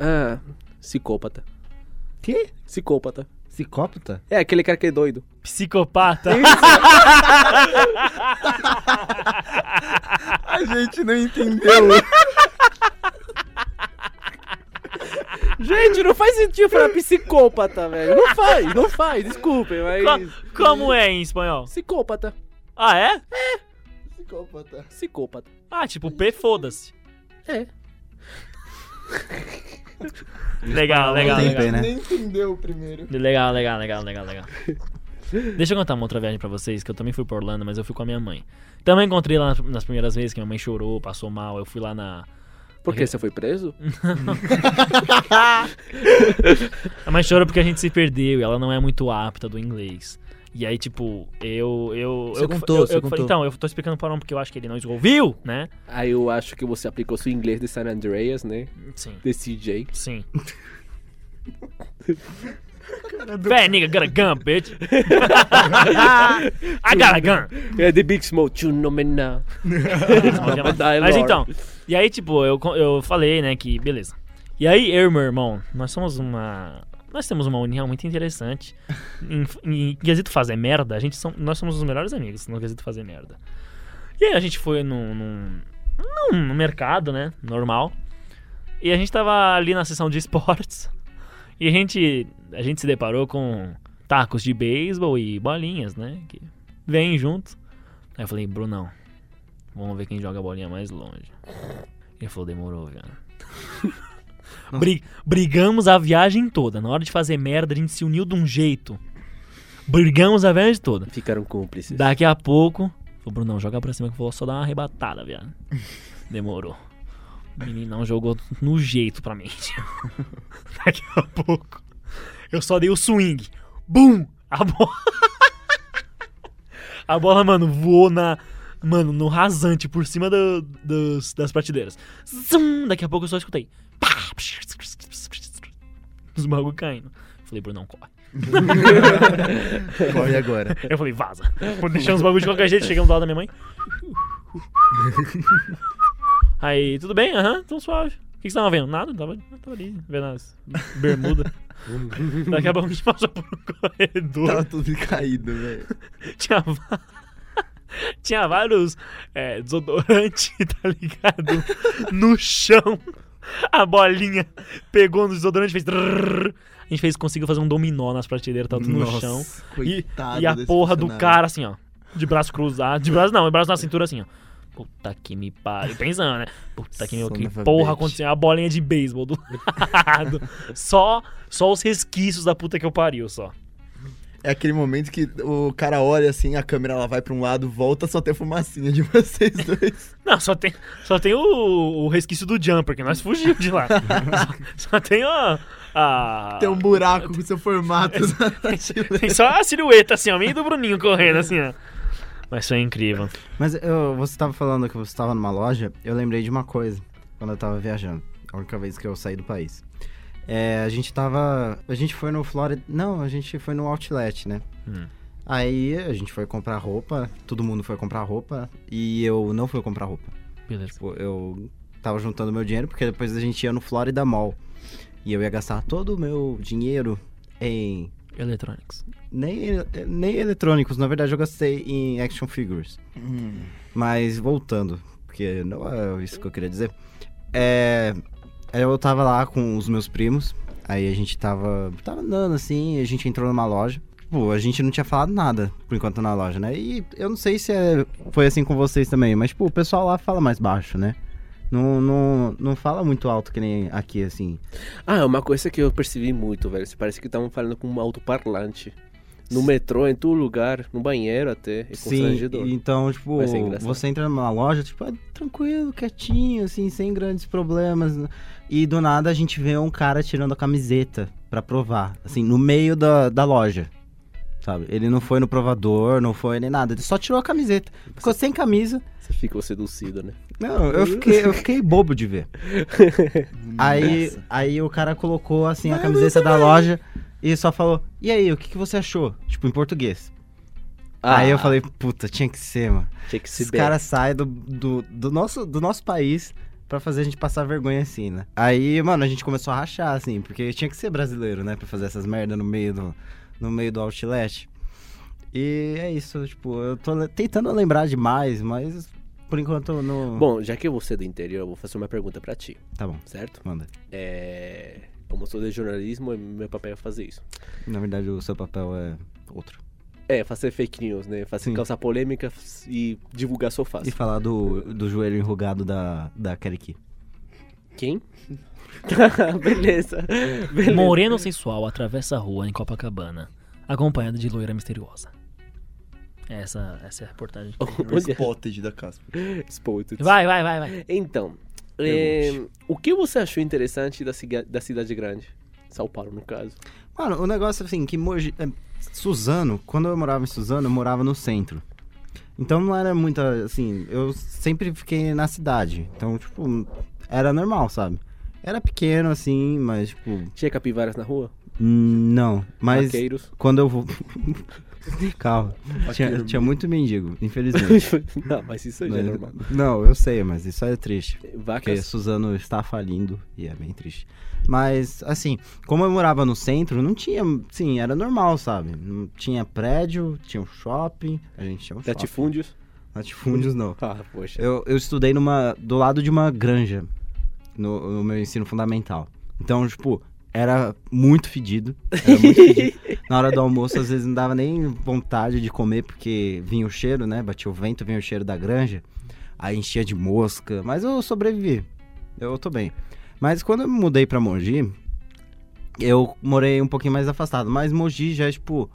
D: ah, psicópata.
A: Que?
D: Psicópata.
A: Psicópata?
D: É aquele cara que é doido.
B: Psicopata.
C: A gente não entendeu.
D: Gente, não faz sentido falar psicópata, velho. Não faz, não faz, desculpem, mas.
B: Co- Como é em espanhol?
D: Psicópata.
B: Ah, é?
C: Psicópata.
D: Psicópata.
B: Ah, tipo, P, foda-se.
D: É.
B: Legal, legal, legal.
A: P, né?
C: Nem entendeu o primeiro.
B: Legal, legal, legal, legal, legal. Deixa eu contar uma outra viagem pra vocês, que eu também fui pra Orlando, mas eu fui com a minha mãe. Também encontrei lá nas, nas primeiras vezes que minha mãe chorou, passou mal. Eu fui lá na.
D: Por que você foi preso?
B: A mãe chorou porque a gente se perdeu e ela não é muito apta do inglês. E aí, tipo, eu. eu
A: Você
B: eu,
A: contou,
B: eu,
A: você
B: eu,
A: contou.
B: Então, eu tô explicando para um porque eu acho que ele não ouviu, né?
D: Aí eu acho que você aplicou seu inglês de San Andreas, né?
B: Sim.
D: De CJ.
B: Sim. Fat nigga got a gun, bitch. I got a gun.
D: É The Big Smoke, you know me now.
B: Mas então, e aí, tipo, eu, eu falei, né, que beleza. E aí, eu e meu irmão, nós somos uma. Nós temos uma união muito interessante. Em, em quesito fazer merda, a gente são, nós somos os melhores amigos no quesito fazer merda. E aí a gente foi num, num, num, mercado, né, normal. E a gente tava ali na seção de esportes. E a gente, a gente se deparou com tacos de beisebol e bolinhas, né, que vêm junto. Aí eu falei, Brunão, Vamos ver quem joga a bolinha mais longe. Ele falou, demorou, cara. Bri- brigamos a viagem toda. Na hora de fazer merda, a gente se uniu de um jeito. Brigamos a viagem toda.
D: Ficaram cúmplices.
B: Daqui a pouco, falou, Brunão, joga pra cima que eu vou só dar uma arrebatada, viado. Demorou. O meninão jogou no jeito pra mim. Daqui a pouco, eu só dei o swing. Bum! A bola. A bola, mano, voou na. Mano, no rasante, por cima da- das, das prateleiras. Zum! Daqui a pouco eu só escutei. Pá! Os bagulho caindo. Falei, Brunão, corre.
C: Corre agora.
B: Eu falei, vaza. Deixar os bagulhos de qualquer jeito, chegamos do lado da minha mãe. Aí, tudo bem? Aham, tão suave. O que que você tava vendo? Nada, tava, tava ali, vendo as bermuda. Daqui a pouco a gente passou por um corredor.
C: Tava tudo caído, velho.
B: Tinha, tinha vários é, desodorantes, tá ligado? No chão. A bolinha pegou no desodorante e fez. A gente fez, conseguiu fazer um dominó nas prateleiras, tá tudo no
C: Nossa,
B: chão. E, e a porra do cara, assim, ó. De braço cruzado. De braço não, de braço na cintura, assim, ó. Puta que me pariu. Pensando, né? Puta que me
C: Son
B: que porra aconteceu? A bolinha de beisebol do lado. só, só os resquícios da puta que eu pariu, só.
C: É aquele momento que o cara olha assim, a câmera ela vai pra um lado, volta, só tem fumacinha de vocês dois.
B: Não, só tem, só tem o, o resquício do jumper, que nós fugimos de lá. só, só tem a. a
C: Tem um buraco com seu formato.
B: tem só a silhueta, assim, ó, meio do Bruninho correndo, assim, ó. Mas foi incrível.
A: Mas eu, você tava falando que você tava numa loja, eu lembrei de uma coisa quando eu tava viajando. A única vez que eu saí do país. É, a gente tava. A gente foi no Florida. Não, a gente foi no Outlet, né?
B: Hum.
A: Aí a gente foi comprar roupa, todo mundo foi comprar roupa e eu não fui comprar roupa.
B: Beleza.
A: Tipo, eu tava juntando meu dinheiro porque depois a gente ia no Florida Mall. E eu ia gastar todo o meu dinheiro em.
B: Electronics.
A: Nem, nem eletrônicos, na verdade eu gastei em action figures. Mas voltando, porque não é isso que eu queria dizer. É. Eu tava lá com os meus primos, aí a gente tava. Tava andando assim, a gente entrou numa loja. Tipo, a gente não tinha falado nada por enquanto na loja, né? E eu não sei se é- foi assim com vocês também, mas, tipo, o pessoal lá fala mais baixo, né? Não, não, não fala muito alto que nem aqui, assim.
D: Ah, é uma coisa que eu percebi muito, velho. Parece que estavam falando com um alto-parlante. No metrô, em todo lugar, no banheiro até. É
A: Sim,
D: constrangedor.
A: então, tipo, você entra numa loja, tipo, é tranquilo, quietinho, assim, sem grandes problemas. E do nada a gente vê um cara tirando a camiseta pra provar, assim, no meio da, da loja. Sabe? Ele não foi no provador, não foi nem nada. Ele só tirou a camiseta. Ficou sem camisa.
D: Você ficou seduzido, né?
A: Não, eu fiquei, eu fiquei bobo de ver. Aí,
C: Nossa.
A: aí o cara colocou assim a camiseta da loja e só falou: E aí, o que, que você achou? Tipo, em português. Aí eu
D: Ah,
A: falei, puta, tinha que ser, mano.
D: Tinha que se
A: Esses caras saem do, do, do nosso, do nosso país pra fazer a gente passar vergonha assim, né? Aí, mano, a gente começou a rachar, assim, porque tinha que ser brasileiro, né? Pra fazer essas merda no meio do, no meio do outlet. E é isso, tipo, eu tô tentando lembrar demais, mas por enquanto eu não.
D: Bom, já que você é do interior, eu vou fazer uma pergunta pra ti,
A: Tá bom,
D: certo?
A: manda.
D: É... Como eu sou de jornalismo, meu papel é fazer isso.
A: Na verdade, o seu papel é outro.
D: É, fazer fake news, né? Fazer
A: Sim.
D: causar polêmica e divulgar sofás.
A: E falar do, do joelho enrugado da, da Keriki.
D: Quem? Beleza. Beleza.
B: Moreno sensual atravessa a rua em Copacabana, acompanhada de loira misteriosa. Essa, essa é a reportagem.
C: O
D: Olha.
C: spotted da Casper.
D: Spotted.
B: Vai, vai, vai, vai.
D: Então, é, o que você achou interessante da, da cidade grande? São Paulo, no caso.
A: Mano, o negócio assim, que Mogi... é, Suzano, quando eu morava em Suzano, eu morava no centro. Então não era muita, assim, eu sempre fiquei na cidade. Então, tipo, era normal, sabe? Era pequeno, assim, mas, tipo,
D: Tinha capivaras na rua?
A: não. Mas
D: Vaqueiros?
A: quando eu vou... Calma. Tinha, tinha muito mendigo, infelizmente.
D: Não, mas isso já é
A: Mas-
D: normal.
A: Não, eu sei, mas isso é triste. Porque
D: Vacas.
A: Suzano está falindo e é bem triste. Mas, assim, como eu morava no centro, não tinha. Sim, era normal, sabe? Não tinha prédio, tinha um shopping. A gente tinha um shopping.
D: Latifúndios?
A: Latifúndios não.
D: Ah, poxa.
A: Eu, eu estudei numa, do lado de uma granja no, no meu ensino fundamental. Então, tipo, era muito fedido. Era muito fedido. Na hora do almoço, às vezes não dava nem vontade de comer, porque vinha o cheiro, né? Batia o vento, vinha o cheiro da granja. Aí enchia de mosca. Mas eu sobrevivi. Eu tô bem. Mas quando eu me mudei pra Mogi, eu morei um pouquinho mais afastado. Mas Mogi já é tipo.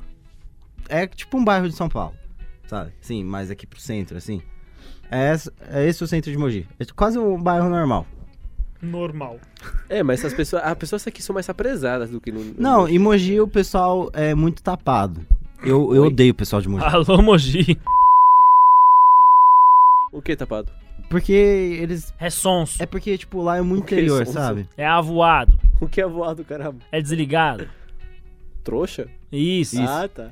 A: É tipo um bairro de São Paulo. Sabe? Sim, mais aqui pro centro, assim. É, esse- é esse o centro de Mogi. É quase um bairro normal.
B: Normal.
D: É, mas as pessoas, as pessoas aqui são mais apresadas do que no. no-
A: Não, em Mogi o pessoal é muito tapado. Eu, eu
D: Oi?
A: odeio o pessoal de Mogi.
B: Alô, Mogi.
D: O que, tapado?
A: Porque eles.
B: É sonso.
A: É porque, tipo, lá é muito
D: O que
A: interior, sabe?
B: É avoado.
D: O que é voado, caramba?
B: É desligado.
D: Trouxa?
B: Isso.
D: Ah, tá.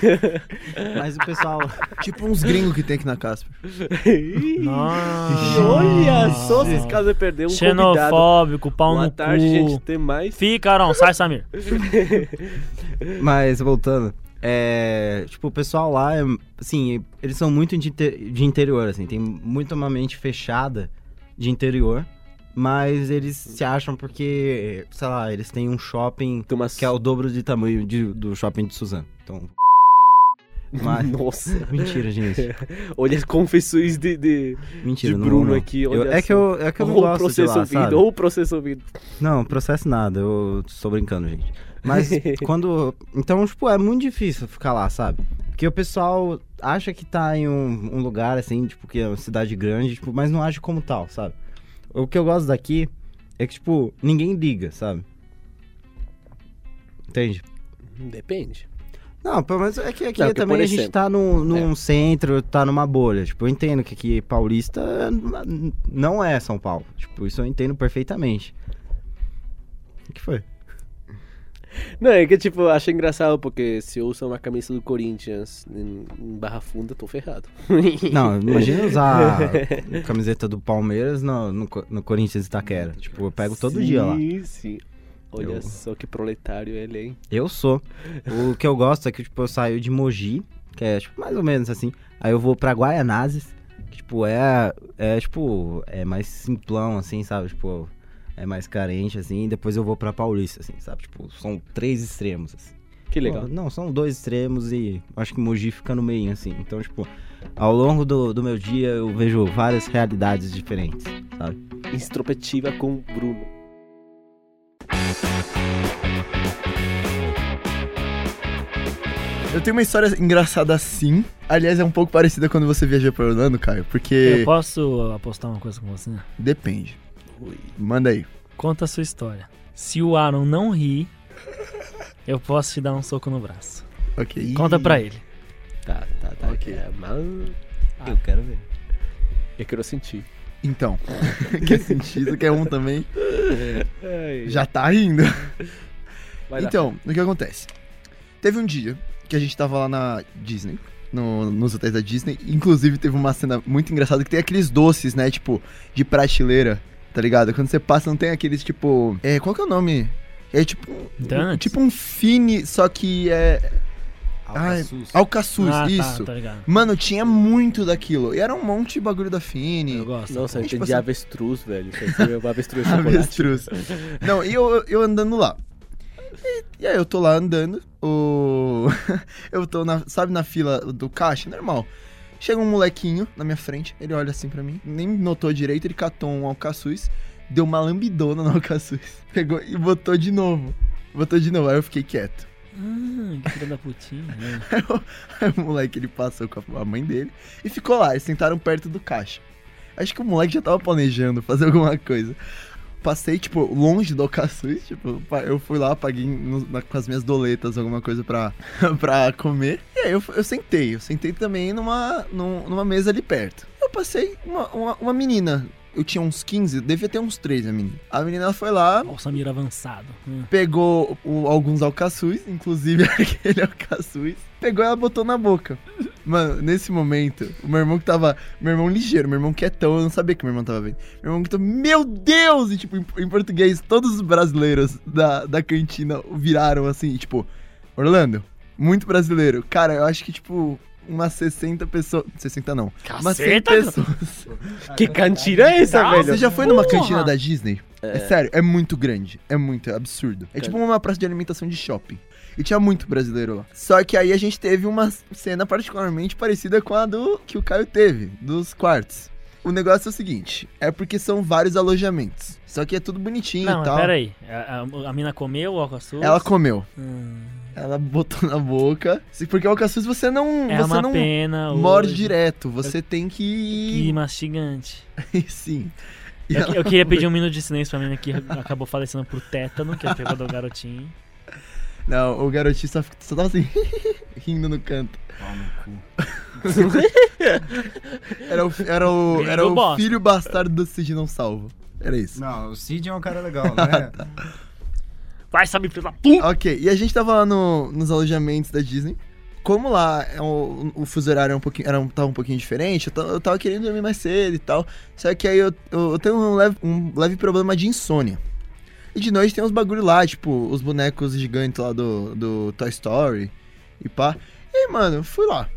A: Mas o pessoal.
C: Tipo uns gringos que tem aqui na Casper.
B: Nossa.
D: Olha só, se esse caso vai perder um convidado.
B: Xenofóbico, pau
D: Boa
B: no
D: tarde,
B: cu.
D: gente. Tem mais?
B: Fica, Aron. Sai, Samir.
A: Mas voltando. É. Tipo, o pessoal lá é. Assim, eles são muito de, inte- de interior, assim. Tem muito uma mente fechada de interior. Mas eles se acham porque, sei lá, eles têm um shopping que é o dobro de tamanho de- do shopping de Suzano. Então. Mas...
D: Nossa.
A: Mentira, gente.
D: Olha as confissões de, de,
A: Mentira,
D: de
A: não-
D: Bruno
A: não.
D: aqui.
A: Eu- é, que eu, é que eu não
D: ou
A: gosto de
D: processo
A: lá,
D: ouvido,
A: sabe?
D: ou processo ouvido.
A: Não, processo nada, eu estou brincando, gente. Mas quando. Então, tipo, é muito difícil ficar lá, sabe? Porque o pessoal acha que tá em um, um lugar, assim, tipo, que é uma cidade grande, tipo, mas não age como tal, sabe? O que eu gosto daqui é que, tipo, ninguém liga, sabe? Entende?
D: Depende.
A: Não, pelo menos é que aqui
D: Não,
A: também a gente
D: exemplo,
A: tá num, num
D: é.
A: centro, tá numa bolha. Tipo, eu entendo que aqui Paulista não é São Paulo. Tipo, isso eu entendo perfeitamente. O que foi?
D: Não, é que tipo, acho engraçado porque se eu usar uma camisa do Corinthians em, em Barra Funda, tô ferrado.
A: Não, imagina usar a camiseta do Palmeiras no, no, no Corinthians Itaquera. Tipo, eu pego todo dia lá.
D: Sim, sim. Olha
A: Eu-
D: só que proletário ele, hein?
A: Eu sou. O que eu gosto é que, tipo, eu saio de Mogi, que é, tipo, mais ou menos assim. Aí eu vou pra Guaianazes, que, tipo, é, é, tipo, é mais simplão, assim, sabe? Tipo, é mais carente, assim. E depois eu vou pra Paulista, assim, sabe? Tipo, são três extremos, assim.
D: Que legal.
A: Não, são dois extremos e acho que Mogi fica no meio, assim. Então, tipo, ao longo do, do meu dia eu vejo várias realidades diferentes, sabe?
D: Introspectiva com Bruno.
C: Eu tenho uma história engraçada assim. Aliás, é um pouco parecida quando você viajou pra Orlando, Caio, porque
B: Eu posso apostar uma coisa com você?
C: depende. Manda aí.
B: Conta a sua história. Se o Aaron não rir, eu posso te dar um soco no braço.
C: Ok.
B: Conta pra ele.
D: Tá, tá, tá.
C: Ok.
D: É, mas
A: Eu quero ver.
D: eu quero sentir.
C: Então, quer sentido, quer um também?
D: Ai,
C: Já tá rindo.
D: vai.
C: Então, o que acontece? Teve um dia que a gente tava lá na Disney, no- nos hotéis da Disney. Inclusive, teve uma cena muito engraçada que tem aqueles doces, né? Tipo, de prateleira, tá ligado? Quando você passa, não tem aqueles tipo. É, qual que é o nome? É tipo. um- tipo um fine, só que é. Alcaçuz,
B: ah,
C: isso.
B: Tá, tá.
C: Mano, tinha muito daquilo. E era um monte de bagulho da Fini.
B: Eu gosto.
D: Nossa, eu
C: Tipo
D: entendi
C: assim-
D: avestruz, velho. Avestruz chocolate.
C: Avestruz. Não, e eu, eu andando lá. E, e aí eu tô lá andando, o... eu tô, na, sabe, na fila do caixa, normal. Chega um molequinho na minha frente, ele olha assim pra mim, nem notou direito, ele catou um alcaçuz, deu uma lambidona no alcaçuz, pegou e botou de novo. Botou de novo, aí eu fiquei quieto.
B: Ah, que filha da putinha. né?
C: Aí o- aí o moleque, ele passou com a- a mãe dele e ficou lá, eles sentaram perto do caixa. Acho que o moleque já tava planejando fazer alguma coisa. Passei, tipo, longe do Alcaçuz, tipo, eu fui lá, paguei no- na- com as minhas doletas alguma coisa pra, pra comer. E aí eu, eu sentei, eu sentei também numa, num- numa mesa ali perto. Eu passei uma, uma, uma menina, eu tinha uns 15, devia ter uns 13 a menina. A menina foi lá,
B: Ó, o Samir avançado. Hum.
C: pegou o- alguns alcaçuz, inclusive aquele alcaçuz, pegou e ela botou na boca. Mano, nesse momento, o meu irmão que tava. Meu irmão ligeiro, meu irmão quietão, eu não sabia que meu irmão tava vendo. Meu irmão que tava, meu Deus! E tipo, em, em português, todos os brasileiros da, da cantina viraram assim, tipo, Orlando, muito brasileiro. Cara, eu acho que, tipo, umas 60 pessoas. 60 não. umas 100
B: Caceta,
C: pessoas.
D: Que cantina é essa,
B: Não,
D: velho?
C: Você já foi numa
B: Porra!
C: cantina da Disney? É. sério, é muito grande. É muito é absurdo. É tipo uma praça de alimentação de shopping. E tinha muito brasileiro lá. Só que aí a gente teve uma cena particularmente parecida com a do que o Caio teve, dos quartos. O negócio é o seguinte, é porque são vários alojamentos. Só que é tudo bonitinho
B: Não,
C: e tal.
B: pera aí. A, a, a mina comeu o alcaçuz?
C: Ela comeu.
B: Hum,
C: Ela botou na boca. Porque o alcaçuz você não.
B: é
C: você
B: uma
C: não
B: pena
C: morde
B: hoje.
C: direto. Você tem
B: Que
C: que.
B: mastigante.
C: Sim. E
B: Eu, eu queria pedir um minuto de silêncio pra menina que acabou falecendo por tétano, que é pegou do garotinho.
C: Não, o garotinho só, só tava assim, rindo no canto. Era o, era o, era o filho bastardo do Cid não salvo. Era isso.
A: Não, o Cid é um cara legal, né?
B: Vai, sabe, filho da puta!
C: Ok, e a gente tava lá no, nos alojamentos da Disney. Como lá é o, o fuso horário é um pouquinho, era um, tava um pouquinho diferente, eu, eu tava querendo dormir mais cedo e tal. Só que aí eu, eu, eu tenho um leve, um leve problema de insônia. E de noite tem uns bagulho lá, tipo, os bonecos gigantes lá do, do Toy Story e pá. E aí, mano, eu fui lá.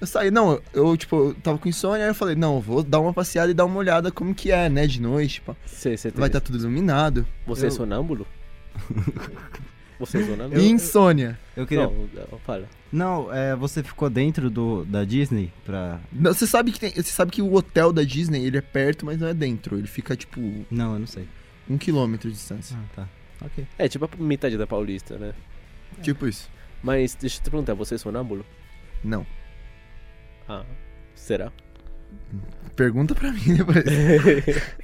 C: Eu saí, não, eu, tipo, eu tava com insônia, aí eu falei, não, eu vou dar uma passeada e dar uma olhada como que é, né, de noite, pá.
D: Cê,
C: Vai estar tudo iluminado.
D: Você é
C: eu-
D: sonâmbulo? Você é sonâmbulo?
C: Insônia.
A: Eu queria.
D: Não, não, fala.
A: Não, é, você ficou dentro do, da Disney pra.
C: Não, Você sabe, que tem- você sabe que o hotel da Disney, ele é perto, mas não é dentro. Ele fica, tipo,
A: Não, eu não sei.
C: Um quilômetro de distância.
A: Ah, tá. Ok.
D: É, tipo a metade da Paulista, né?
C: Tipo isso.
D: Mas deixa eu te perguntar, você é sonâmbulo?
C: Não.
D: Ah, será?
C: Pergunta pra mim depois.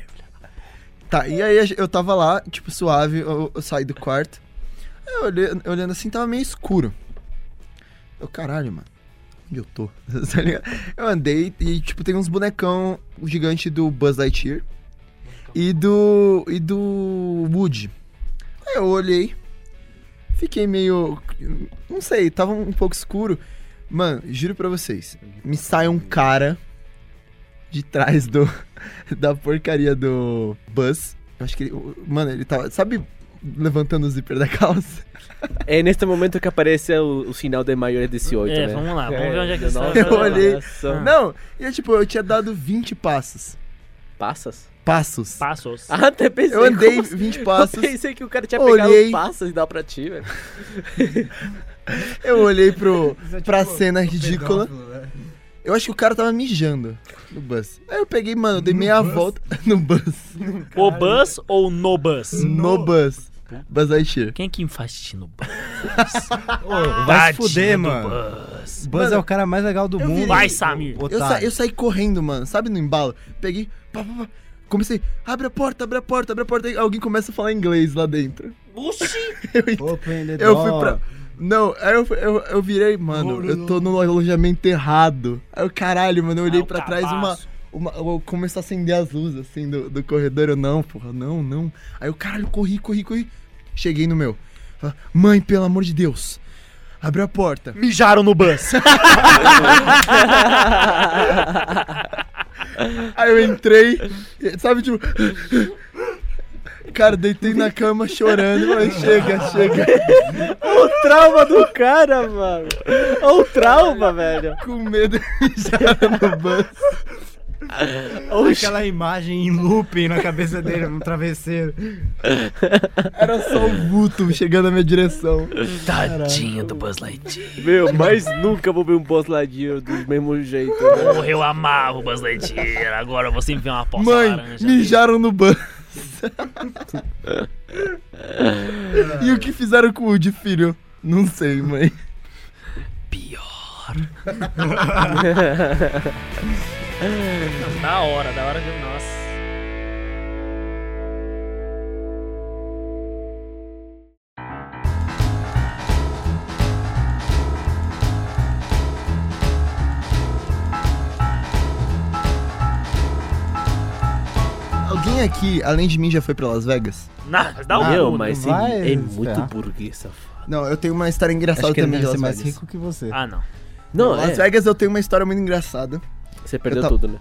C: tá, e aí eu tava lá, tipo, suave, eu, eu saí do quarto. Eu olhei, olhando assim, tava meio escuro. Eu, caralho, mano. Onde eu tô? Tá ligado? eu andei e, tipo, tem uns bonecão gigante do Buzz Lightyear e do. e do Woody. Aí eu olhei, fiquei meio. Não sei, tava um pouco escuro. Mano, juro pra vocês, me sai um cara de trás do da porcaria do Buzz. Eu acho que ele. Mano, ele tava. Sabe levantando o zíper da calça?
D: É neste momento que aparece o, o sinal de maiores 18,
B: É,
D: né?
B: vamos lá, vamos ver onde é que tá.
C: Eu olhei.
D: nossa.
C: Não, e é tipo, eu tinha dado 20 passos.
D: Passas?
C: Passos.
B: Passos.
D: Ah, até pensei.
C: Eu andei
D: como assim?
C: 20 passos.
D: Eu pensei que o cara tinha pegado
C: Olhei.
D: passas e dá pra ti, velho.
C: Eu olhei pro, pra cena ridícula. Eu acho que o cara tava mijando no bus. Aí eu peguei, mano, eu dei meia volta no bus.
B: O bus ou no bus?
C: No bus. Buzz Lightyear.
B: Quem que faz xixi no bus?
A: Ô, vai se fuder, mano.
B: Bus.
A: Buzz
C: Mano,
A: é o cara mais legal do mundo.
C: virei-
B: Vai, Samir.
C: Eu, sa- eu saí correndo, mano, sabe no embalo? Peguei, pá, pá, pá, comecei, abre a porta, abre a porta, abre a porta. Aí alguém começa a falar inglês lá dentro.
B: Oxi!
A: Open the
C: Eu
A: door.
C: fui pra. Não, aí eu, eu, eu virei, mano, eu tô no alojamento errado. Aí eu, caralho, mano, eu olhei
B: Ah,
C: pra trás uma. uma eu comecei a acender as luzes, assim, do, do corredor. Eu, não, porra, não, não. Aí eu, caralho, corri, corri, corri. Cheguei no meu. Mãe, pelo amor de Deus, abre a porta.
B: Mijaram no bus.
C: Aí eu entrei, sabe, tipo. Cara, deitei na cama chorando, mas chega, chega.
D: o trauma do cara, mano. Olha o trauma, velho.
C: Com medo de mijar no banco.
A: Aquela imagem em looping na cabeça dele, no travesseiro.
C: Era só o vulto chegando na minha direção.
B: Tadinho do Buzz Lightyear.
D: Meu, mas nunca vou ver um boss ladinho do mesmo jeito, né?
B: Porra, eu amava o Buzz Lightyear. Agora eu vou sempre ver uma poça
C: Mãe,
B: laranja.
C: mijaram no banco. e o que fizeram com o Woody, filho? Não sei, mãe.
B: Pior. Não, da hora, da hora que. Nossa.
C: Alguém aqui, além de mim, já foi pra Las Vegas?
B: Não, mas dá um
D: Meu, mas
A: não vai
D: é
A: se
D: muito burguês, safado.
C: Não, eu tenho uma história engraçada
A: Acho que ele
C: também
A: deve
C: de
A: ser
C: Las
A: mais
C: Vegas.
A: rico que você.
B: Ah, não.
D: Não,
C: Las
D: é.
C: Vegas eu tenho uma história muito engraçada.
D: Você perdeu tudo, né?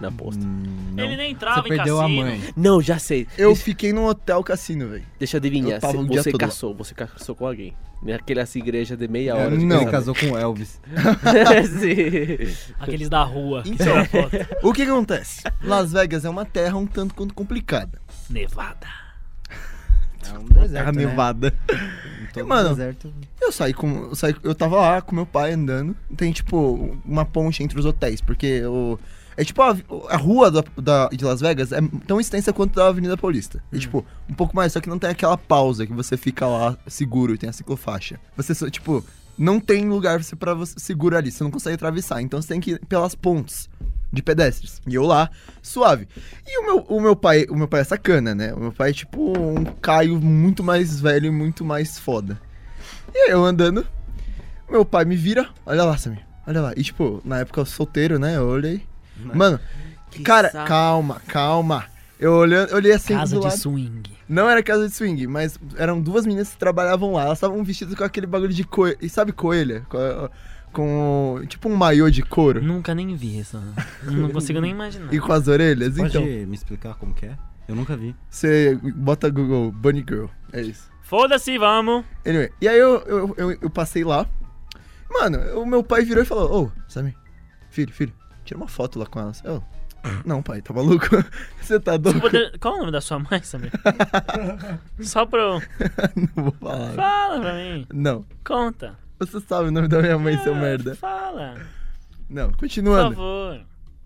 D: Na aposta.
A: Hum.
B: Ele nem entrava
A: Você
B: em
A: perdeu a
B: cassino.
A: mãe.
D: Não, já sei.
C: Eu
D: Esse-
C: fiquei num hotel cassino, velho.
D: Deixa eu adivinhar.
C: Eu
D: você
C: todo lá.
D: casou, você casou com alguém. Naquelas igrejas de meia
A: É,
D: hora. de
C: não.
A: Ele casou com o Elvis.
D: Sim.
B: Aqueles da rua.
C: Então. O que que acontece? Las Vegas é uma terra um tanto quanto complicada.
B: Nevada.
A: É um deserto,
C: Terra
A: né?
C: nevada. Mano,
A: deserto.
C: Eu saí com. Eu, saí, eu tava lá com meu pai andando. Tem, tipo, uma ponte entre os hotéis, porque o. É tipo a, a rua da, da- de Las Vegas é tão extensa quanto a Avenida Paulista.
A: Hum.
C: E, tipo, um pouco mais, só que não tem aquela pausa que você fica lá seguro e tem a ciclofaixa. Você, só, tipo, não tem lugar você- pra você seguro ali, você não consegue atravessar. Então você tem que ir pelas pontes de pedestres. E eu lá, suave. E o meu, o meu pai, o meu pai é sacana, né? O meu pai é tipo um Caio muito mais velho e muito mais foda. E aí eu andando, meu pai me vira, olha lá, Samir, olha lá. E tipo, na época eu solteiro, né? Eu olhei. Mano,
D: Que
C: cara,
D: saco.
C: calma, calma. Eu olhando, eu olhei assim
B: Casa
C: do
B: de
C: lado.
B: swing.
C: Não era casa de swing, mas eram duas meninas que trabalhavam lá. Elas estavam vestidas com aquele bagulho de coelho. E sabe coelha? Com, tipo um maiô de couro.
B: Nunca nem vi isso. Não consigo nem imaginar.
C: E com as orelhas.
A: Pode
C: Então,
A: me explicar como que é? Eu nunca vi.
C: você bota Google Bunny Girl. É isso.
B: Foda-se, vamos.
C: Anyway, e aí eu, eu, eu, eu passei lá. Mano, o meu pai virou e falou: Ô, Samir, filho, filho, tira uma foto lá com elas. Eu, Não, pai, tá maluco? Você tá doido?
B: poder- Qual é o nome da sua mãe, Samir? Só pra eu...
C: Não vou falar.
B: Fala pra mim.
C: Não.
B: Conta.
C: Você sabe o nome da minha mãe, seu
B: Ah,
C: merda.
B: Fala.
C: Não,
B: Por
C: continuando.
B: favor.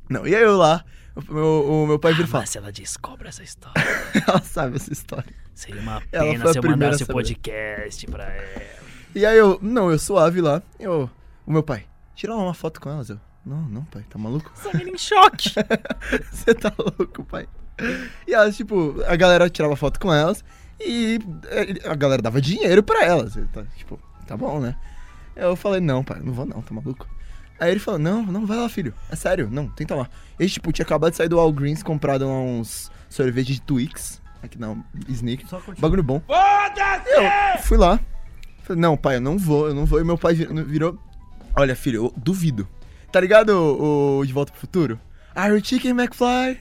C: Não, e aí eu lá, o meu, o meu pai vira e fala,
B: Mas se ela descobre essa história,
C: ela sabe essa história.
B: seria uma pena se eu mandasse o podcast pra ela.
C: E aí eu, não, eu suave lá, eu, o meu pai, tira uma foto com elas. Eu, não, não, pai, tá maluco?
B: Samir em choque.
C: Você tá louco, pai? E elas, tipo, a galera tirava foto com elas e eh, a galera dava dinheiro pra elas. Tá, tipo, tá bom, né? Eu falei, não, pai, não vou não, tá maluco? Aí ele falou, não, não, vai lá, filho. É sério, não, tenta lá. Ele, tipo, tinha acabado de sair do Walgreens, comprado uns sorvete de Twix. Aqui não, Snickers. Bagulho bom. Eu fui lá. Falei, não, pai, eu não vou, eu não vou. E meu pai vir- virou. Olha, filho, eu duvido. Tá ligado o, o De Volta pro Futuro? Are you chicken McFly?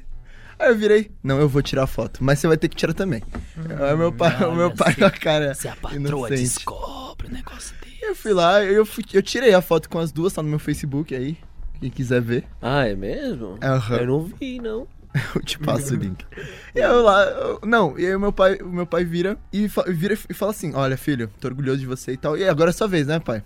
C: Aí eu virei, não, eu vou tirar a foto, mas você vai ter que tirar também. Aí meu pai, o meu pai
B: se-
C: com a cara
B: Se a patroa
C: inocente.
B: descobre o negócio.
C: Eu fui lá, eu, fui- eu tirei a foto com as duas, tá no meu Facebook aí, quem quiser ver,
D: Ah, é mesmo?
C: Aham.
D: Eu não vi, não.
C: eu te passo o link. E eu lá, eu- não, e aí o meu pai, meu pai vira e fa- vira e fala assim, olha filho, tô orgulhoso de você e tal, e agora é sua vez, né pai?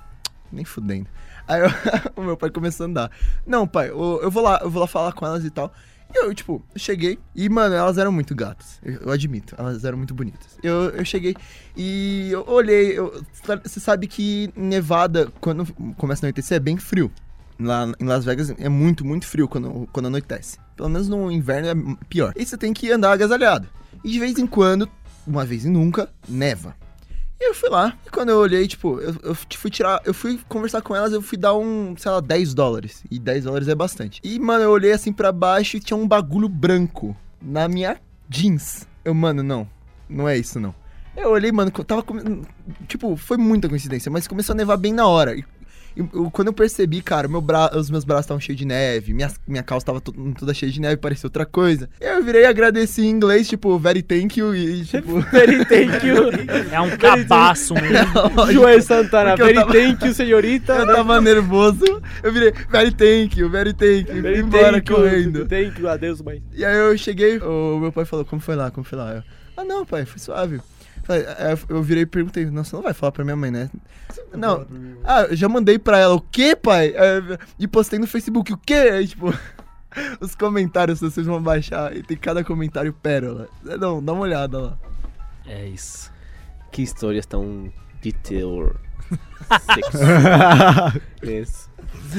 C: Nem fudendo. Aí eu- o meu pai começou a andar. Não, pai, eu, eu vou lá, eu vou lá falar com elas e tal. E eu, tipo, cheguei e, mano, elas eram muito gatas. Eu, eu admito, elas eram muito bonitas. Eu, eu cheguei e eu olhei. Você sabe que Nevada, quando começa a anoitecer, é bem frio. Lá em Las Vegas é muito, muito frio quando, quando anoitece. Pelo menos no inverno é pior. E você tem que andar agasalhado. E de vez em quando, uma vez e nunca, neva. Eu fui lá, e quando eu olhei, tipo, eu, eu fui tirar, eu fui conversar com elas, eu fui dar um, sei lá, 10 dólares. E 10 dólares é bastante. E, mano, eu olhei assim pra baixo e tinha um bagulho branco na minha jeans. Eu, mano, não, não é isso não. Eu olhei, mano, tava. Tipo, foi muita coincidência, mas começou a nevar bem na hora. E, eu- quando eu percebi, cara, meu bra... os meus braços estavam cheios de neve, minha, minha calça tava to- toda cheia de neve, parecia outra coisa. Eu virei e agradeci em inglês, tipo, very thank you, e tipo...
D: Very thank you.
B: É um cabaço mesmo.
D: Joel Santana, very
C: tava-
D: thank you, senhorita.
C: Eu tava nervoso, eu virei, very thank you, very thank you,
D: Very
C: embora
D: thank you,
C: correndo.
D: Thank you, adeus, mãe.
C: E aí eu cheguei, o meu pai falou, como foi lá, como foi lá? Eu, ah não, pai, foi suave. Eu- virei e perguntei, não, você não vai falar pra minha mãe, né? Não, ah, eu já mandei pra ela, o quê, pai? E postei no Facebook, o quê? Aí, tipo, os comentários vocês vão baixar, e tem cada comentário pérola. Não, dá uma olhada lá.
B: É isso.
D: Que histórias tão detail. Isso.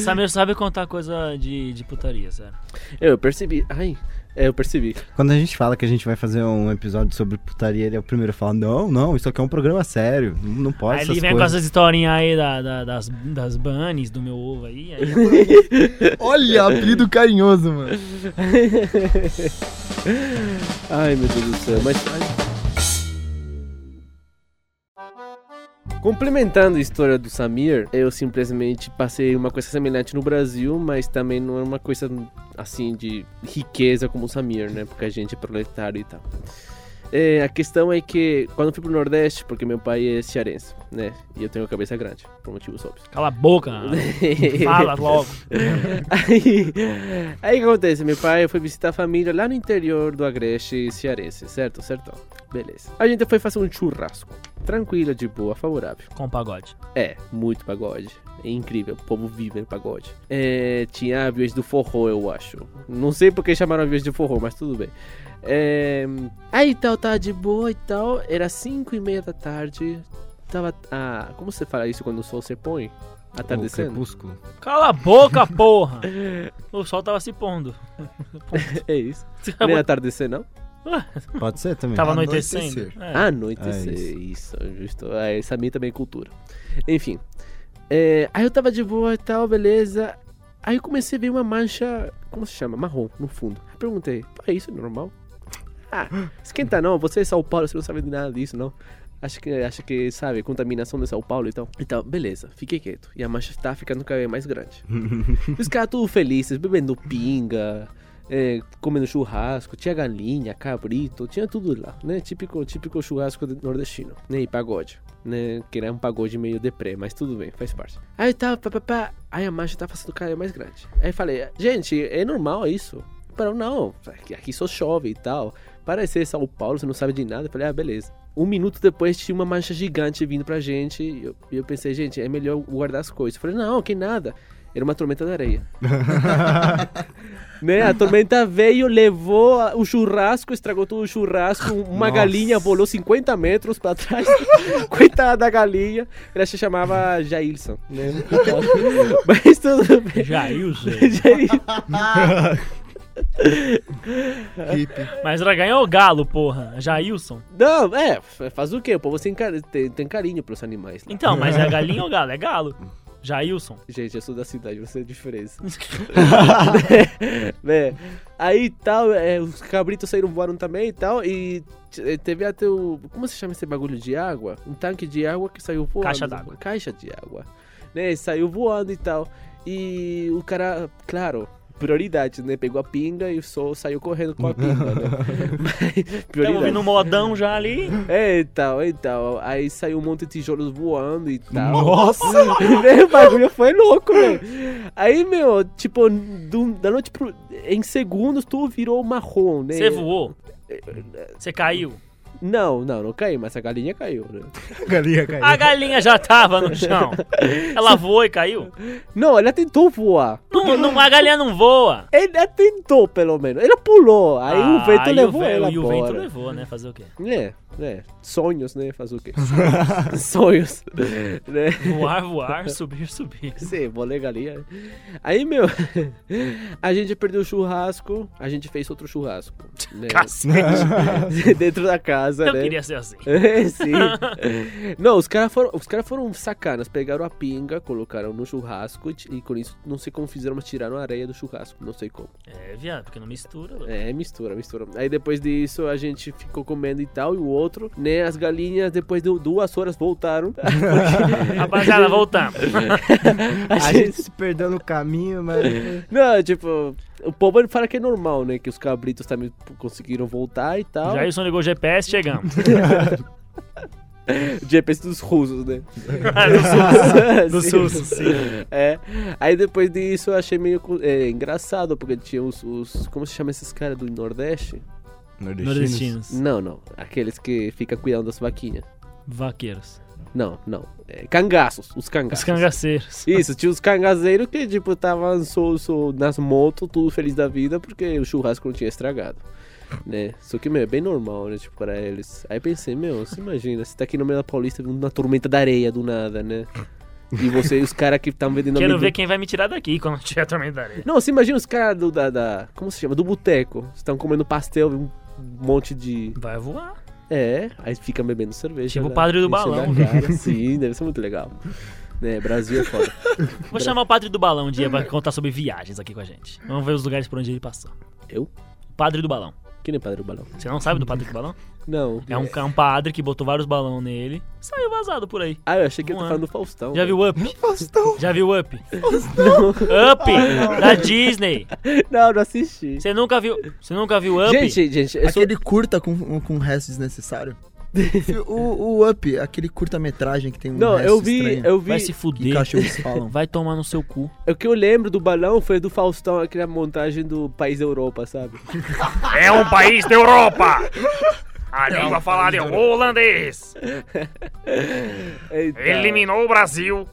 B: Samir sabe contar coisa de, de putaria, sério.
D: Eu percebi. Ai, é, eu percebi.
A: Quando a gente fala que a gente vai fazer um episódio sobre putaria, ele é o primeiro a falar: Não, não, isso aqui é um programa sério. Não pode
B: aí
A: essas
B: ele vem com
A: coisas.
B: essas historinhas aí da, da- das, das bunnies do meu ovo aí. aí
C: Olha, apelido carinhoso, mano.
D: Ai, meu Deus do céu. Mas. Complementando a história do Samir, eu simplesmente passei uma coisa semelhante no Brasil, mas também não é uma coisa assim de riqueza como o Samir, né? Porque a gente é proletário e tal. É, a questão é que quando fui pro Nordeste, porque meu pai é cearense, né? E eu tenho a cabeça grande, por motivos óbvios.
B: Cala a boca. Fala logo.
D: Aí, aí o que acontece? Meu pai foi visitar a família lá no interior do Agreste cearense, certo? Certo? Beleza. A gente foi fazer um churrasco. Tranquila, de boa, favorável.
B: Com pagode.
D: É, muito pagode. É incrível, o povo vive no pagode. É, tinha aviões do forró, eu acho. Não sei porque chamaram aviões de forró, mas tudo bem. É, aí tal, tava de boa e tal. Era 5 e meia da tarde. Tava. Ah, como você fala isso quando o sol se põe?
A: O
D: Atardecendo?
A: crepúsculo.
B: Cala a boca, porra. O sol tava se pondo.
D: É isso. Nem atardecer, não?
A: Pode ser também.
B: Tava
C: Anoitecer.
B: anoitecendo. É.
D: Anoitecer,
A: É
D: isso. justo. É, essa minha também é cultura. Enfim. É, aí eu tava de boa e tal, beleza. Aí eu comecei a ver uma mancha, como se chama? Marrom, no fundo. Aí perguntei, pô, é isso normal? Ah, esquenta não, você é São Paulo, você não sabe de nada disso, não. Acho que, acho que, sabe, contaminação de São Paulo e tal. Então, beleza, fiquei quieto. E a mancha tá ficando cada vez mais grande. Os caras tudo felizes, bebendo pinga, é, comendo churrasco, tinha galinha, cabrito, tinha tudo lá, né? Típico, típico churrasco de- nordestino, né? E pagode, né? Que era um pagode meio deprê, mas tudo bem, faz parte. Aí tá, pá, pá, pá, aí a mancha tá fazendo vez mais grande. Aí falei, gente, é normal isso. falaram, não, aqui, só chove e tal. Parece São Paulo, você não sabe de nada. Eu falei, ah, beleza. Um minuto depois tinha uma mancha gigante vindo pra gente. E eu, eu pensei, gente, é melhor guardar as coisas. Eu falei, não, que nada. Era uma tormenta de areia. né? A tormenta veio, levou o churrasco, estragou todo o churrasco. Uma
A: Nossa.
D: galinha volou 50 metros pra trás. Coitada da galinha. Ela se chamava Jailson, né? Mas tudo bem.
B: Jailson. Mas ela ganhou galo, porra. Jailson.
D: Não, é, faz o quê? O povo tem, tem, tem carinho pelos animais. lá.
B: Então, mas é galinha ou galo? É galo. Jailson.
D: Gente, eu sou da cidade, você é diferença. né? Aí tal, é, os cabritos saíram voando também e tal, e t- teve até o. Como se chama esse bagulho de água? Um tanque de água que saiu voando.
B: Caixa d'água.
D: Caixa de água. Né? Saiu voando e tal. E o cara, claro. Prioridade, né? Pegou a pinga e só saiu correndo com a pinga, né? Mas,
B: ouvindo um modão já ali.
D: É, então, então. Aí saiu um monte de tijolos voando e tal.
A: Nossa!
D: Né, o bagulho foi louco, meu. Aí, meu, tipo, do- da noite pro. Em segundos, tudo virou marrom, né?
B: Você voou. Você caiu.
D: Não, não, não caiu, mas a galinha caiu, né?
A: Galinha caiu.
B: A galinha já tava no chão. Ela voou e caiu.
D: Não, ela tentou voar.
B: Não, não, a galinha não voa.
D: Ela tentou, pelo menos. Ela pulou. Aí o
B: Ah,
D: vento
B: e
D: levou
B: ve-
D: ela
B: E o vento levou, né? Fazer o quê?
D: É, é. Sonhos, né? Fazer o quê? Sonhos. né?
B: Voar, voar, subir, subir.
D: Sim, bolei galinha. Aí, meu, a gente perdeu o churrasco, a gente fez outro churrasco. Né?
B: Cacete.
D: Dentro da casa,
B: Eu
D: né?
B: queria ser assim.
D: É, sim. Não, os caras foram, os cara foram sacanas. Pegaram a pinga, colocaram no churrasco e, e com isso, não sei como fizeram, mas tiraram a areia do churrasco. Não sei como.
B: É, viado, porque não mistura.
D: É, mistura, mistura. Aí depois disso a gente ficou comendo e tal, e o outro, né? As galinhas, depois de duas horas, voltaram.
B: Rapaziada, voltamos.
A: A gente se perdeu no caminho, mas.
D: Não, tipo, o povo fala que é normal, né? Que os cabritos também conseguiram voltar e tal.
B: Jailson ligou o GPS, chegamos.
D: GPS dos russos, né?
B: Do
D: Sim.
B: SUS, sim.
D: É. Aí depois disso eu achei meio é, engraçado, porque tinha os, os- Como se chama esses caras do Nordeste?
B: Nordestinos.
D: Não, não. Aqueles que ficam cuidando das vaquinhas.
B: Vaqueiros.
D: Não, não. É, cangaços, os
B: Os
D: cangaços.
B: cangaceiros.
D: Isso, tinha os cangazeiros que, tipo, estavam só nas motos, tudo feliz da vida, porque o churrasco não tinha estragado. Né? Só que, meu, é bem normal, né? Tipo, pra eles. Aí pensei, meu, você imagina, você tá aqui no meio da Paulista vindo uma tormenta da areia do nada, né? E você e os caras que estão vendendo
B: Quero
D: amendoim-
B: ver quem vai me tirar daqui quando tiver a tormenta da areia.
D: Não, você imagina os caras do da, da- Como se chama? Do boteco. Estão comendo pastel, um monte de.
B: Vai voar.
D: É, aí fica bebendo cerveja.
B: Tipo o
D: né?
B: padre do balão.
D: cara. Sim, deve ser muito legal. Né, Brasil é foda.
B: Vou chamar o padre do balão um dia pra contar sobre viagens aqui com a gente. Vamos ver os lugares por onde ele passou.
D: Eu?
B: O padre do balão.
D: Quem é padre do balão?
B: Você não sabe do padre do balão?
D: Não.
B: É um, é um padre que botou vários balões nele. Saiu vazado por aí.
D: Ah, eu achei que ele tá falando do Faustão.
B: Já viu Up?
A: Faustão.
B: Já viu Up? Up! Da Disney.
D: Não, não assisti.
B: Você nunca viu. Você nunca viu Up?
D: Gente, gente, eu sou...
C: Aquele curta com, com resto desnecessário. o, o Up, aquele curta-metragem que tem um
D: Não, eu vi,
C: estranho.
D: eu vi.
B: Vai se
C: Que
B: fuder.
C: cachorros falam.
B: Vai tomar no seu cu.
D: O que eu lembro do balão foi do Faustão, aquela montagem do País Europa, sabe?
F: É um país da Europa! A língua falada é o holandês.
D: Então,
F: Eliminou o Brasil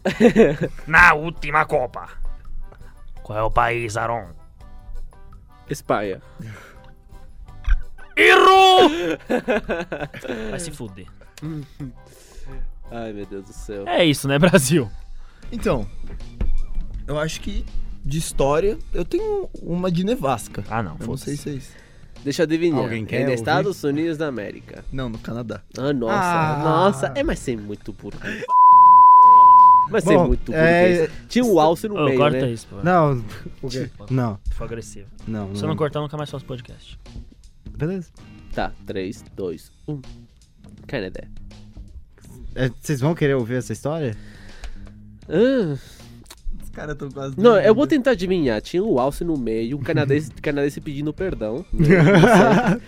F: na última Copa.
B: Qual é o país, Aron?
D: Espanha.
F: Errou!
B: Vai se fuder.
D: Ai, meu Deus do céu.
B: É isso, né, Brasil?
C: Então, eu acho que de história eu tenho uma de nevasca.
B: Ah, não.
C: Eu não sei se é isso.
D: Deixa eu adivinhar.
A: Alguém quer
D: é nos
A: ouvir?
D: Estados Unidos da América.
C: Não, no Canadá.
D: Ah, nossa.
A: Ah.
D: Nossa. É, mas ser muito burguês. Mas ser
A: Bom,
D: muito
A: é-
D: burguês. Tinha um alce no
B: Ô,
D: meio,
B: corta
D: né?
B: isso, pô.
A: Não. Não,
B: Foi agressivo.
A: não.
B: Se eu não cortar, nunca mais faço podcast.
A: Beleza.
D: Tá, 3, 2, 1. Canadá.
A: É, vocês vão querer ouvir essa história?
D: Ah,
C: Os caras estão quase.
D: não, eu vou tentar adivinhar. Tinha um alce no meio, um canadense, canadense pedindo perdão. né?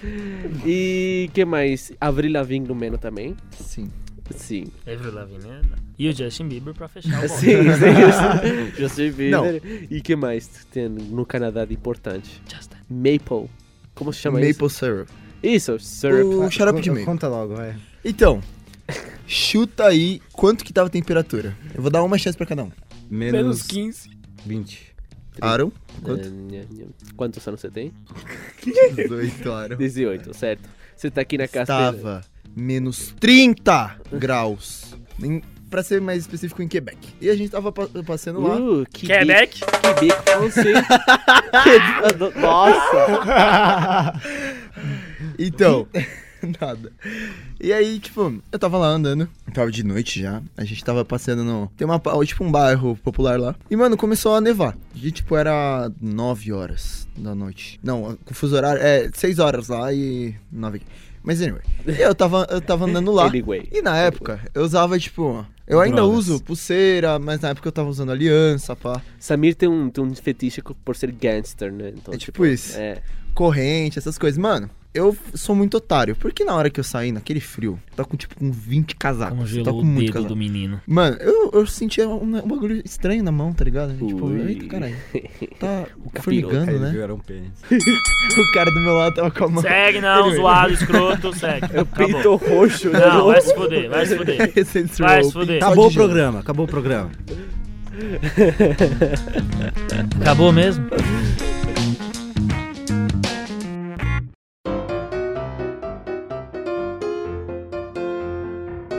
D: e que mais? Avril Lavigne no meio também.
C: Sim.
D: Sim.
B: Avril Lavigne né? e o Justin Bieber pra fechar o
D: Sim,
B: bloco.
D: sim. Justin
C: Não.
D: Bieber. E que mais tem no Canadá de importante?
B: Just Dance.
D: maple. Como se chama isso?
C: Maple syrup.
D: Isso, syrup.
C: O xarope de maple.
A: Conta logo, vai.
C: Então, chuta aí quanto que tava a temperatura. Eu vou dar uma chance pra cada um.
A: Menos
B: 15.
A: 20.
C: Aaron, quanto?
D: Quantos anos você tem?
C: 18, Aaron.
D: 18, certo. Você tá aqui na casa.
C: Estava menos 30 graus. Em, pra ser mais específico, em Quebec. E a gente tava pa- passeando lá.
D: Uh, que
B: Quebec?
D: Quebec francês. Nossa.
C: Então, nada. E aí, tipo, eu tava lá andando, tava de noite já, a gente tava passeando no... Tem uma, tipo um bairro popular lá. E, mano, começou a nevar. E, tipo, era 9 horas da noite. Não, com fuso horário, é 6 horas lá e 9 aqui. Mas, anyway, eu tava, eu tava andando lá.
D: Anyway.
C: E na época, eu usava, tipo... Eu ainda
B: Drogas.
C: uso pulseira, mas na época eu tava usando aliança, pá.
D: Samir tem um, tem um fetiche por ser gangster, né? Então,
C: É tipo isso.
D: É.
C: corrente, essas coisas. Mano, eu sou muito otário. Porque na hora que eu saí, naquele frio, tá com tipo com 20 casacos.
B: Congelou
C: tá com
B: o
C: muito
B: dedo
C: casaco.
B: do menino.
C: Mano, eu, eu sentia um, um bagulho estranho na mão, tá ligado? Tipo,
D: Ui.
C: eita, caralho. Tá
D: capiroto.
C: formigando, né?
A: Era um pênis.
C: O cara do meu lado tava com a mão.
B: Segue não, zoado, escroto, segue.
D: É o
B: Acabou.
D: peito roxo, né?
B: Não, vai se fuder, vai se fuder.
C: Essence
B: Vai se fuder.
A: Acabou o programa, acabou o programa.
B: Acabou mesmo?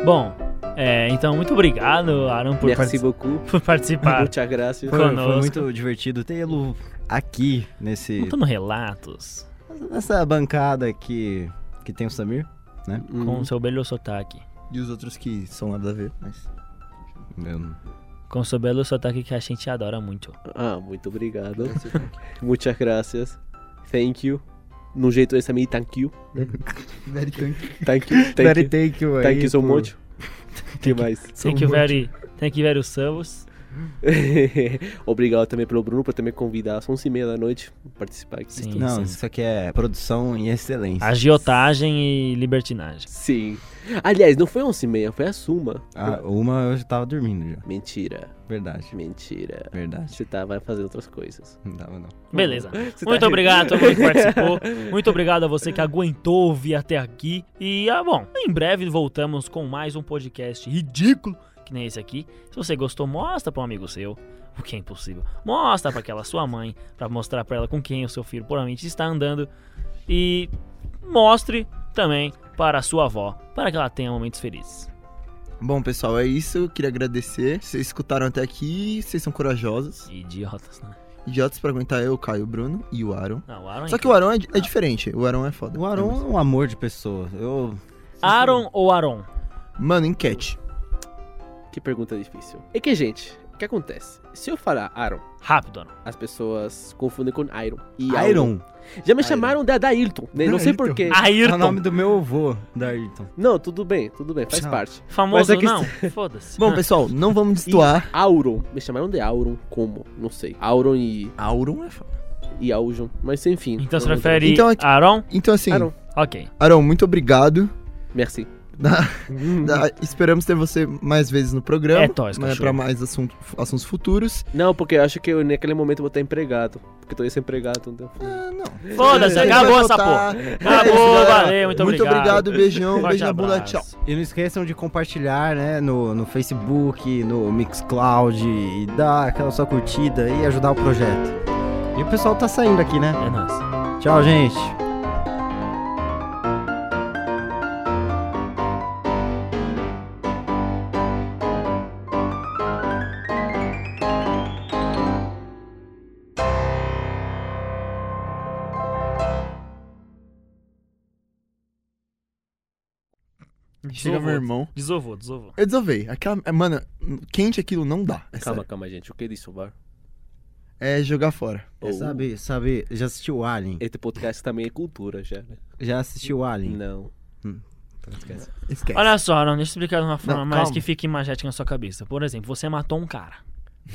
B: Bom, é, então muito obrigado, Aaron, por,
D: Merci
B: por participar.
D: Muchas gracias.
A: Foi, foi muito divertido tê-lo aqui, nesse,
B: Contando relatos
A: nessa bancada aqui que tem o Samir.
D: Hum.
B: com o seu belo sotaque.
C: E os outros que são nada a ver, mas.
A: Eu não-
B: Com o seu belo sotaque que a gente adora muito.
D: Ah, muito obrigado. Muchas gracias. Thank you. No jeito esse também, thank you.
C: Very thank
D: Thank you. Thank
A: Very
D: you.
A: thank you
D: Thank you so much. que mais?
B: Thank you very, thank you very service.
D: Obrigado também pelo Bruno por ter me convidado às 11h30 da noite pra participar aqui.
B: Sim.
A: Não, isso aqui é produção em excelência.
B: Agiotagem e libertinagem.
D: Sim. Aliás, não foi 11h30, foi a Suma.
A: Ah, uma eu já tava dormindo já.
D: Mentira.
A: Verdade.
D: Mentira.
A: Verdade.
D: Você tava fazendo outras coisas.
A: Não dava não.
B: Beleza.
D: Você tá
B: Muito
D: rindo.
B: obrigado a todo mundo que participou. Muito obrigado a você que aguentou ouvir até aqui. E, ah, bom, em breve voltamos com mais um podcast ridículo, que nem esse aqui. Se você gostou, mostra para um amigo seu, o que é impossível. Mostra para aquela sua mãe, para mostrar para ela com quem o seu filho provavelmente está andando. E mostre também para a sua avó, para que ela tenha momentos felizes.
C: Bom, pessoal, é isso. Eu queria agradecer. Vocês escutaram até aqui. Vocês são corajosos.
B: Idiotas, né?
C: Idiotas pra aguentar eu, o Caio, o Bruno e o Aaron.
B: Não, o Aaron é
C: Só que o Aaron é, é diferente. O Aaron é foda.
A: O Aaron é um amor de pessoa. Eu.
B: Aaron ou Aaron?
C: Mano, enquete.
D: Que pergunta difícil. É que, gente, o que acontece? Se eu falar Aaron,
B: Rápido, Aaron.
D: as pessoas confundem com Iron. E
A: Iron.
D: Já me chamaram de Adailton, né? Não sei
C: Ayrton.
D: porquê.
A: É o
B: Ayrton.
A: nome do meu avô, da Ayrton.
D: Não, tudo bem, tudo bem, faz
A: Não.
D: parte.
B: Famoso
D: Mas é que-
B: não? Foda-se.
C: Bom, pessoal, não vamos destoar.
D: Auron. Me chamaram de Auron como? Não sei. Auron e,
C: Auron é foda.
D: e Aujon. Mas enfim.
B: Então
D: Vamos
B: prefere
C: Então é que-
B: Aaron?
C: Então, assim,
D: Aaron.
B: Ok.
C: Aaron, muito obrigado.
D: Merci.
C: Da- da- esperamos ter você mais vezes no programa.
B: É nóis,
C: né. Pra mais assunto- assuntos futuros.
D: Não, porque eu acho que eu, naquele momento eu vou estar empregado. Porque eu tô desempregado. Então...
C: Ah, não.
B: Foda-se, acabou essa porra.
C: É
B: Acabou,
C: isso, galera.
B: valeu, muito
C: Muito
B: obrigado.
C: obrigado, beijão, beijo na bunda, tchau.
A: E não esqueçam de compartilhar, né, no, no Facebook, no Mixcloud e dar aquela sua curtida e ajudar o projeto. E o pessoal tá saindo aqui, né?
B: É nóis.
A: Tchau, gente.
C: Irmão.
B: Desovou, desovou.
C: Eu desovei. Aquela, é, mano, quente aquilo não dá. É,
D: Calma,
C: sério.
D: calma, gente. O que é disso, VAR?
C: é jogar fora.
A: É, sabe, sabe, já assistiu Alien?
D: Este podcast também é cultura já, né?
A: Já assistiu Alien?
D: Não.
A: Então esquece.
C: Esquece.
B: Olha só, Aaron, deixa eu explicar de uma forma
C: Não,
B: mais
C: calma.
B: que fique imagética na sua cabeça. Por exemplo, você matou um cara.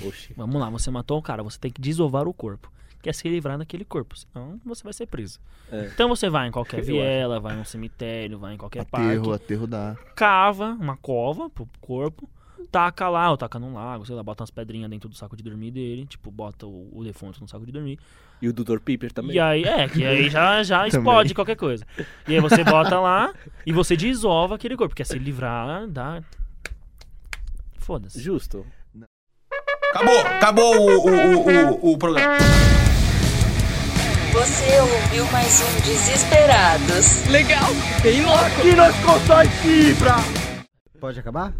D: Oxi.
B: Vamos lá, você matou um cara, você tem que desovar o corpo. Quer se livrar daquele corpo, senão você vai ser preso.
D: É.
B: Então você vai em qualquer viela, vai num cemitério, vai em qualquer
C: Aterro,
B: parque,
C: aterro dá.
B: cava uma cova pro corpo, taca lá, ou taca num lago, sei lá, bota umas pedrinhas dentro do saco de dormir dele, tipo, bota o, o defunto no saco de dormir.
D: E o Dr. Piper também.
B: E aí, é, que aí já, já explode qualquer coisa. E aí você bota lá e você desova aquele corpo, porque se livrar, dá. Foda-se.
D: Justo.
F: Acabou, acabou o, o, o, o programa.
G: Você ouviu mais um Desesperados.
F: Legal, bem louco. Que nós consome fibra.
A: Pode acabar?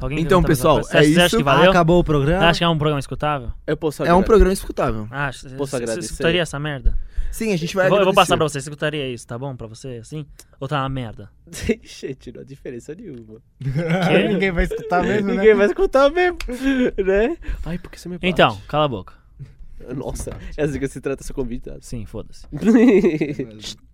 B: Alguém
C: Então, pessoal, é
B: Você acha
C: isso.
B: que valeu?
A: Acabou o programa?
B: Acha que é um programa escutável?
D: Eu posso
C: É um programa escutável.
B: Ah, você
D: Posso
B: você
D: agradecer?
B: escutaria essa merda?
C: Sim, a gente vai
B: Eu vou, eu vou
C: agradecer.
B: passar pra você, você escutaria isso, tá bom pra você, assim? Ou tá uma merda?
D: Gente, não há diferença nenhuma.
A: Ninguém vai escutar mesmo, né?
D: Ninguém vai escutar mesmo, né? Ai, porque você me bate.
B: Então, cala a boca.
D: Nossa, é assim que se trata seu convidado.
B: Sim, foda-se.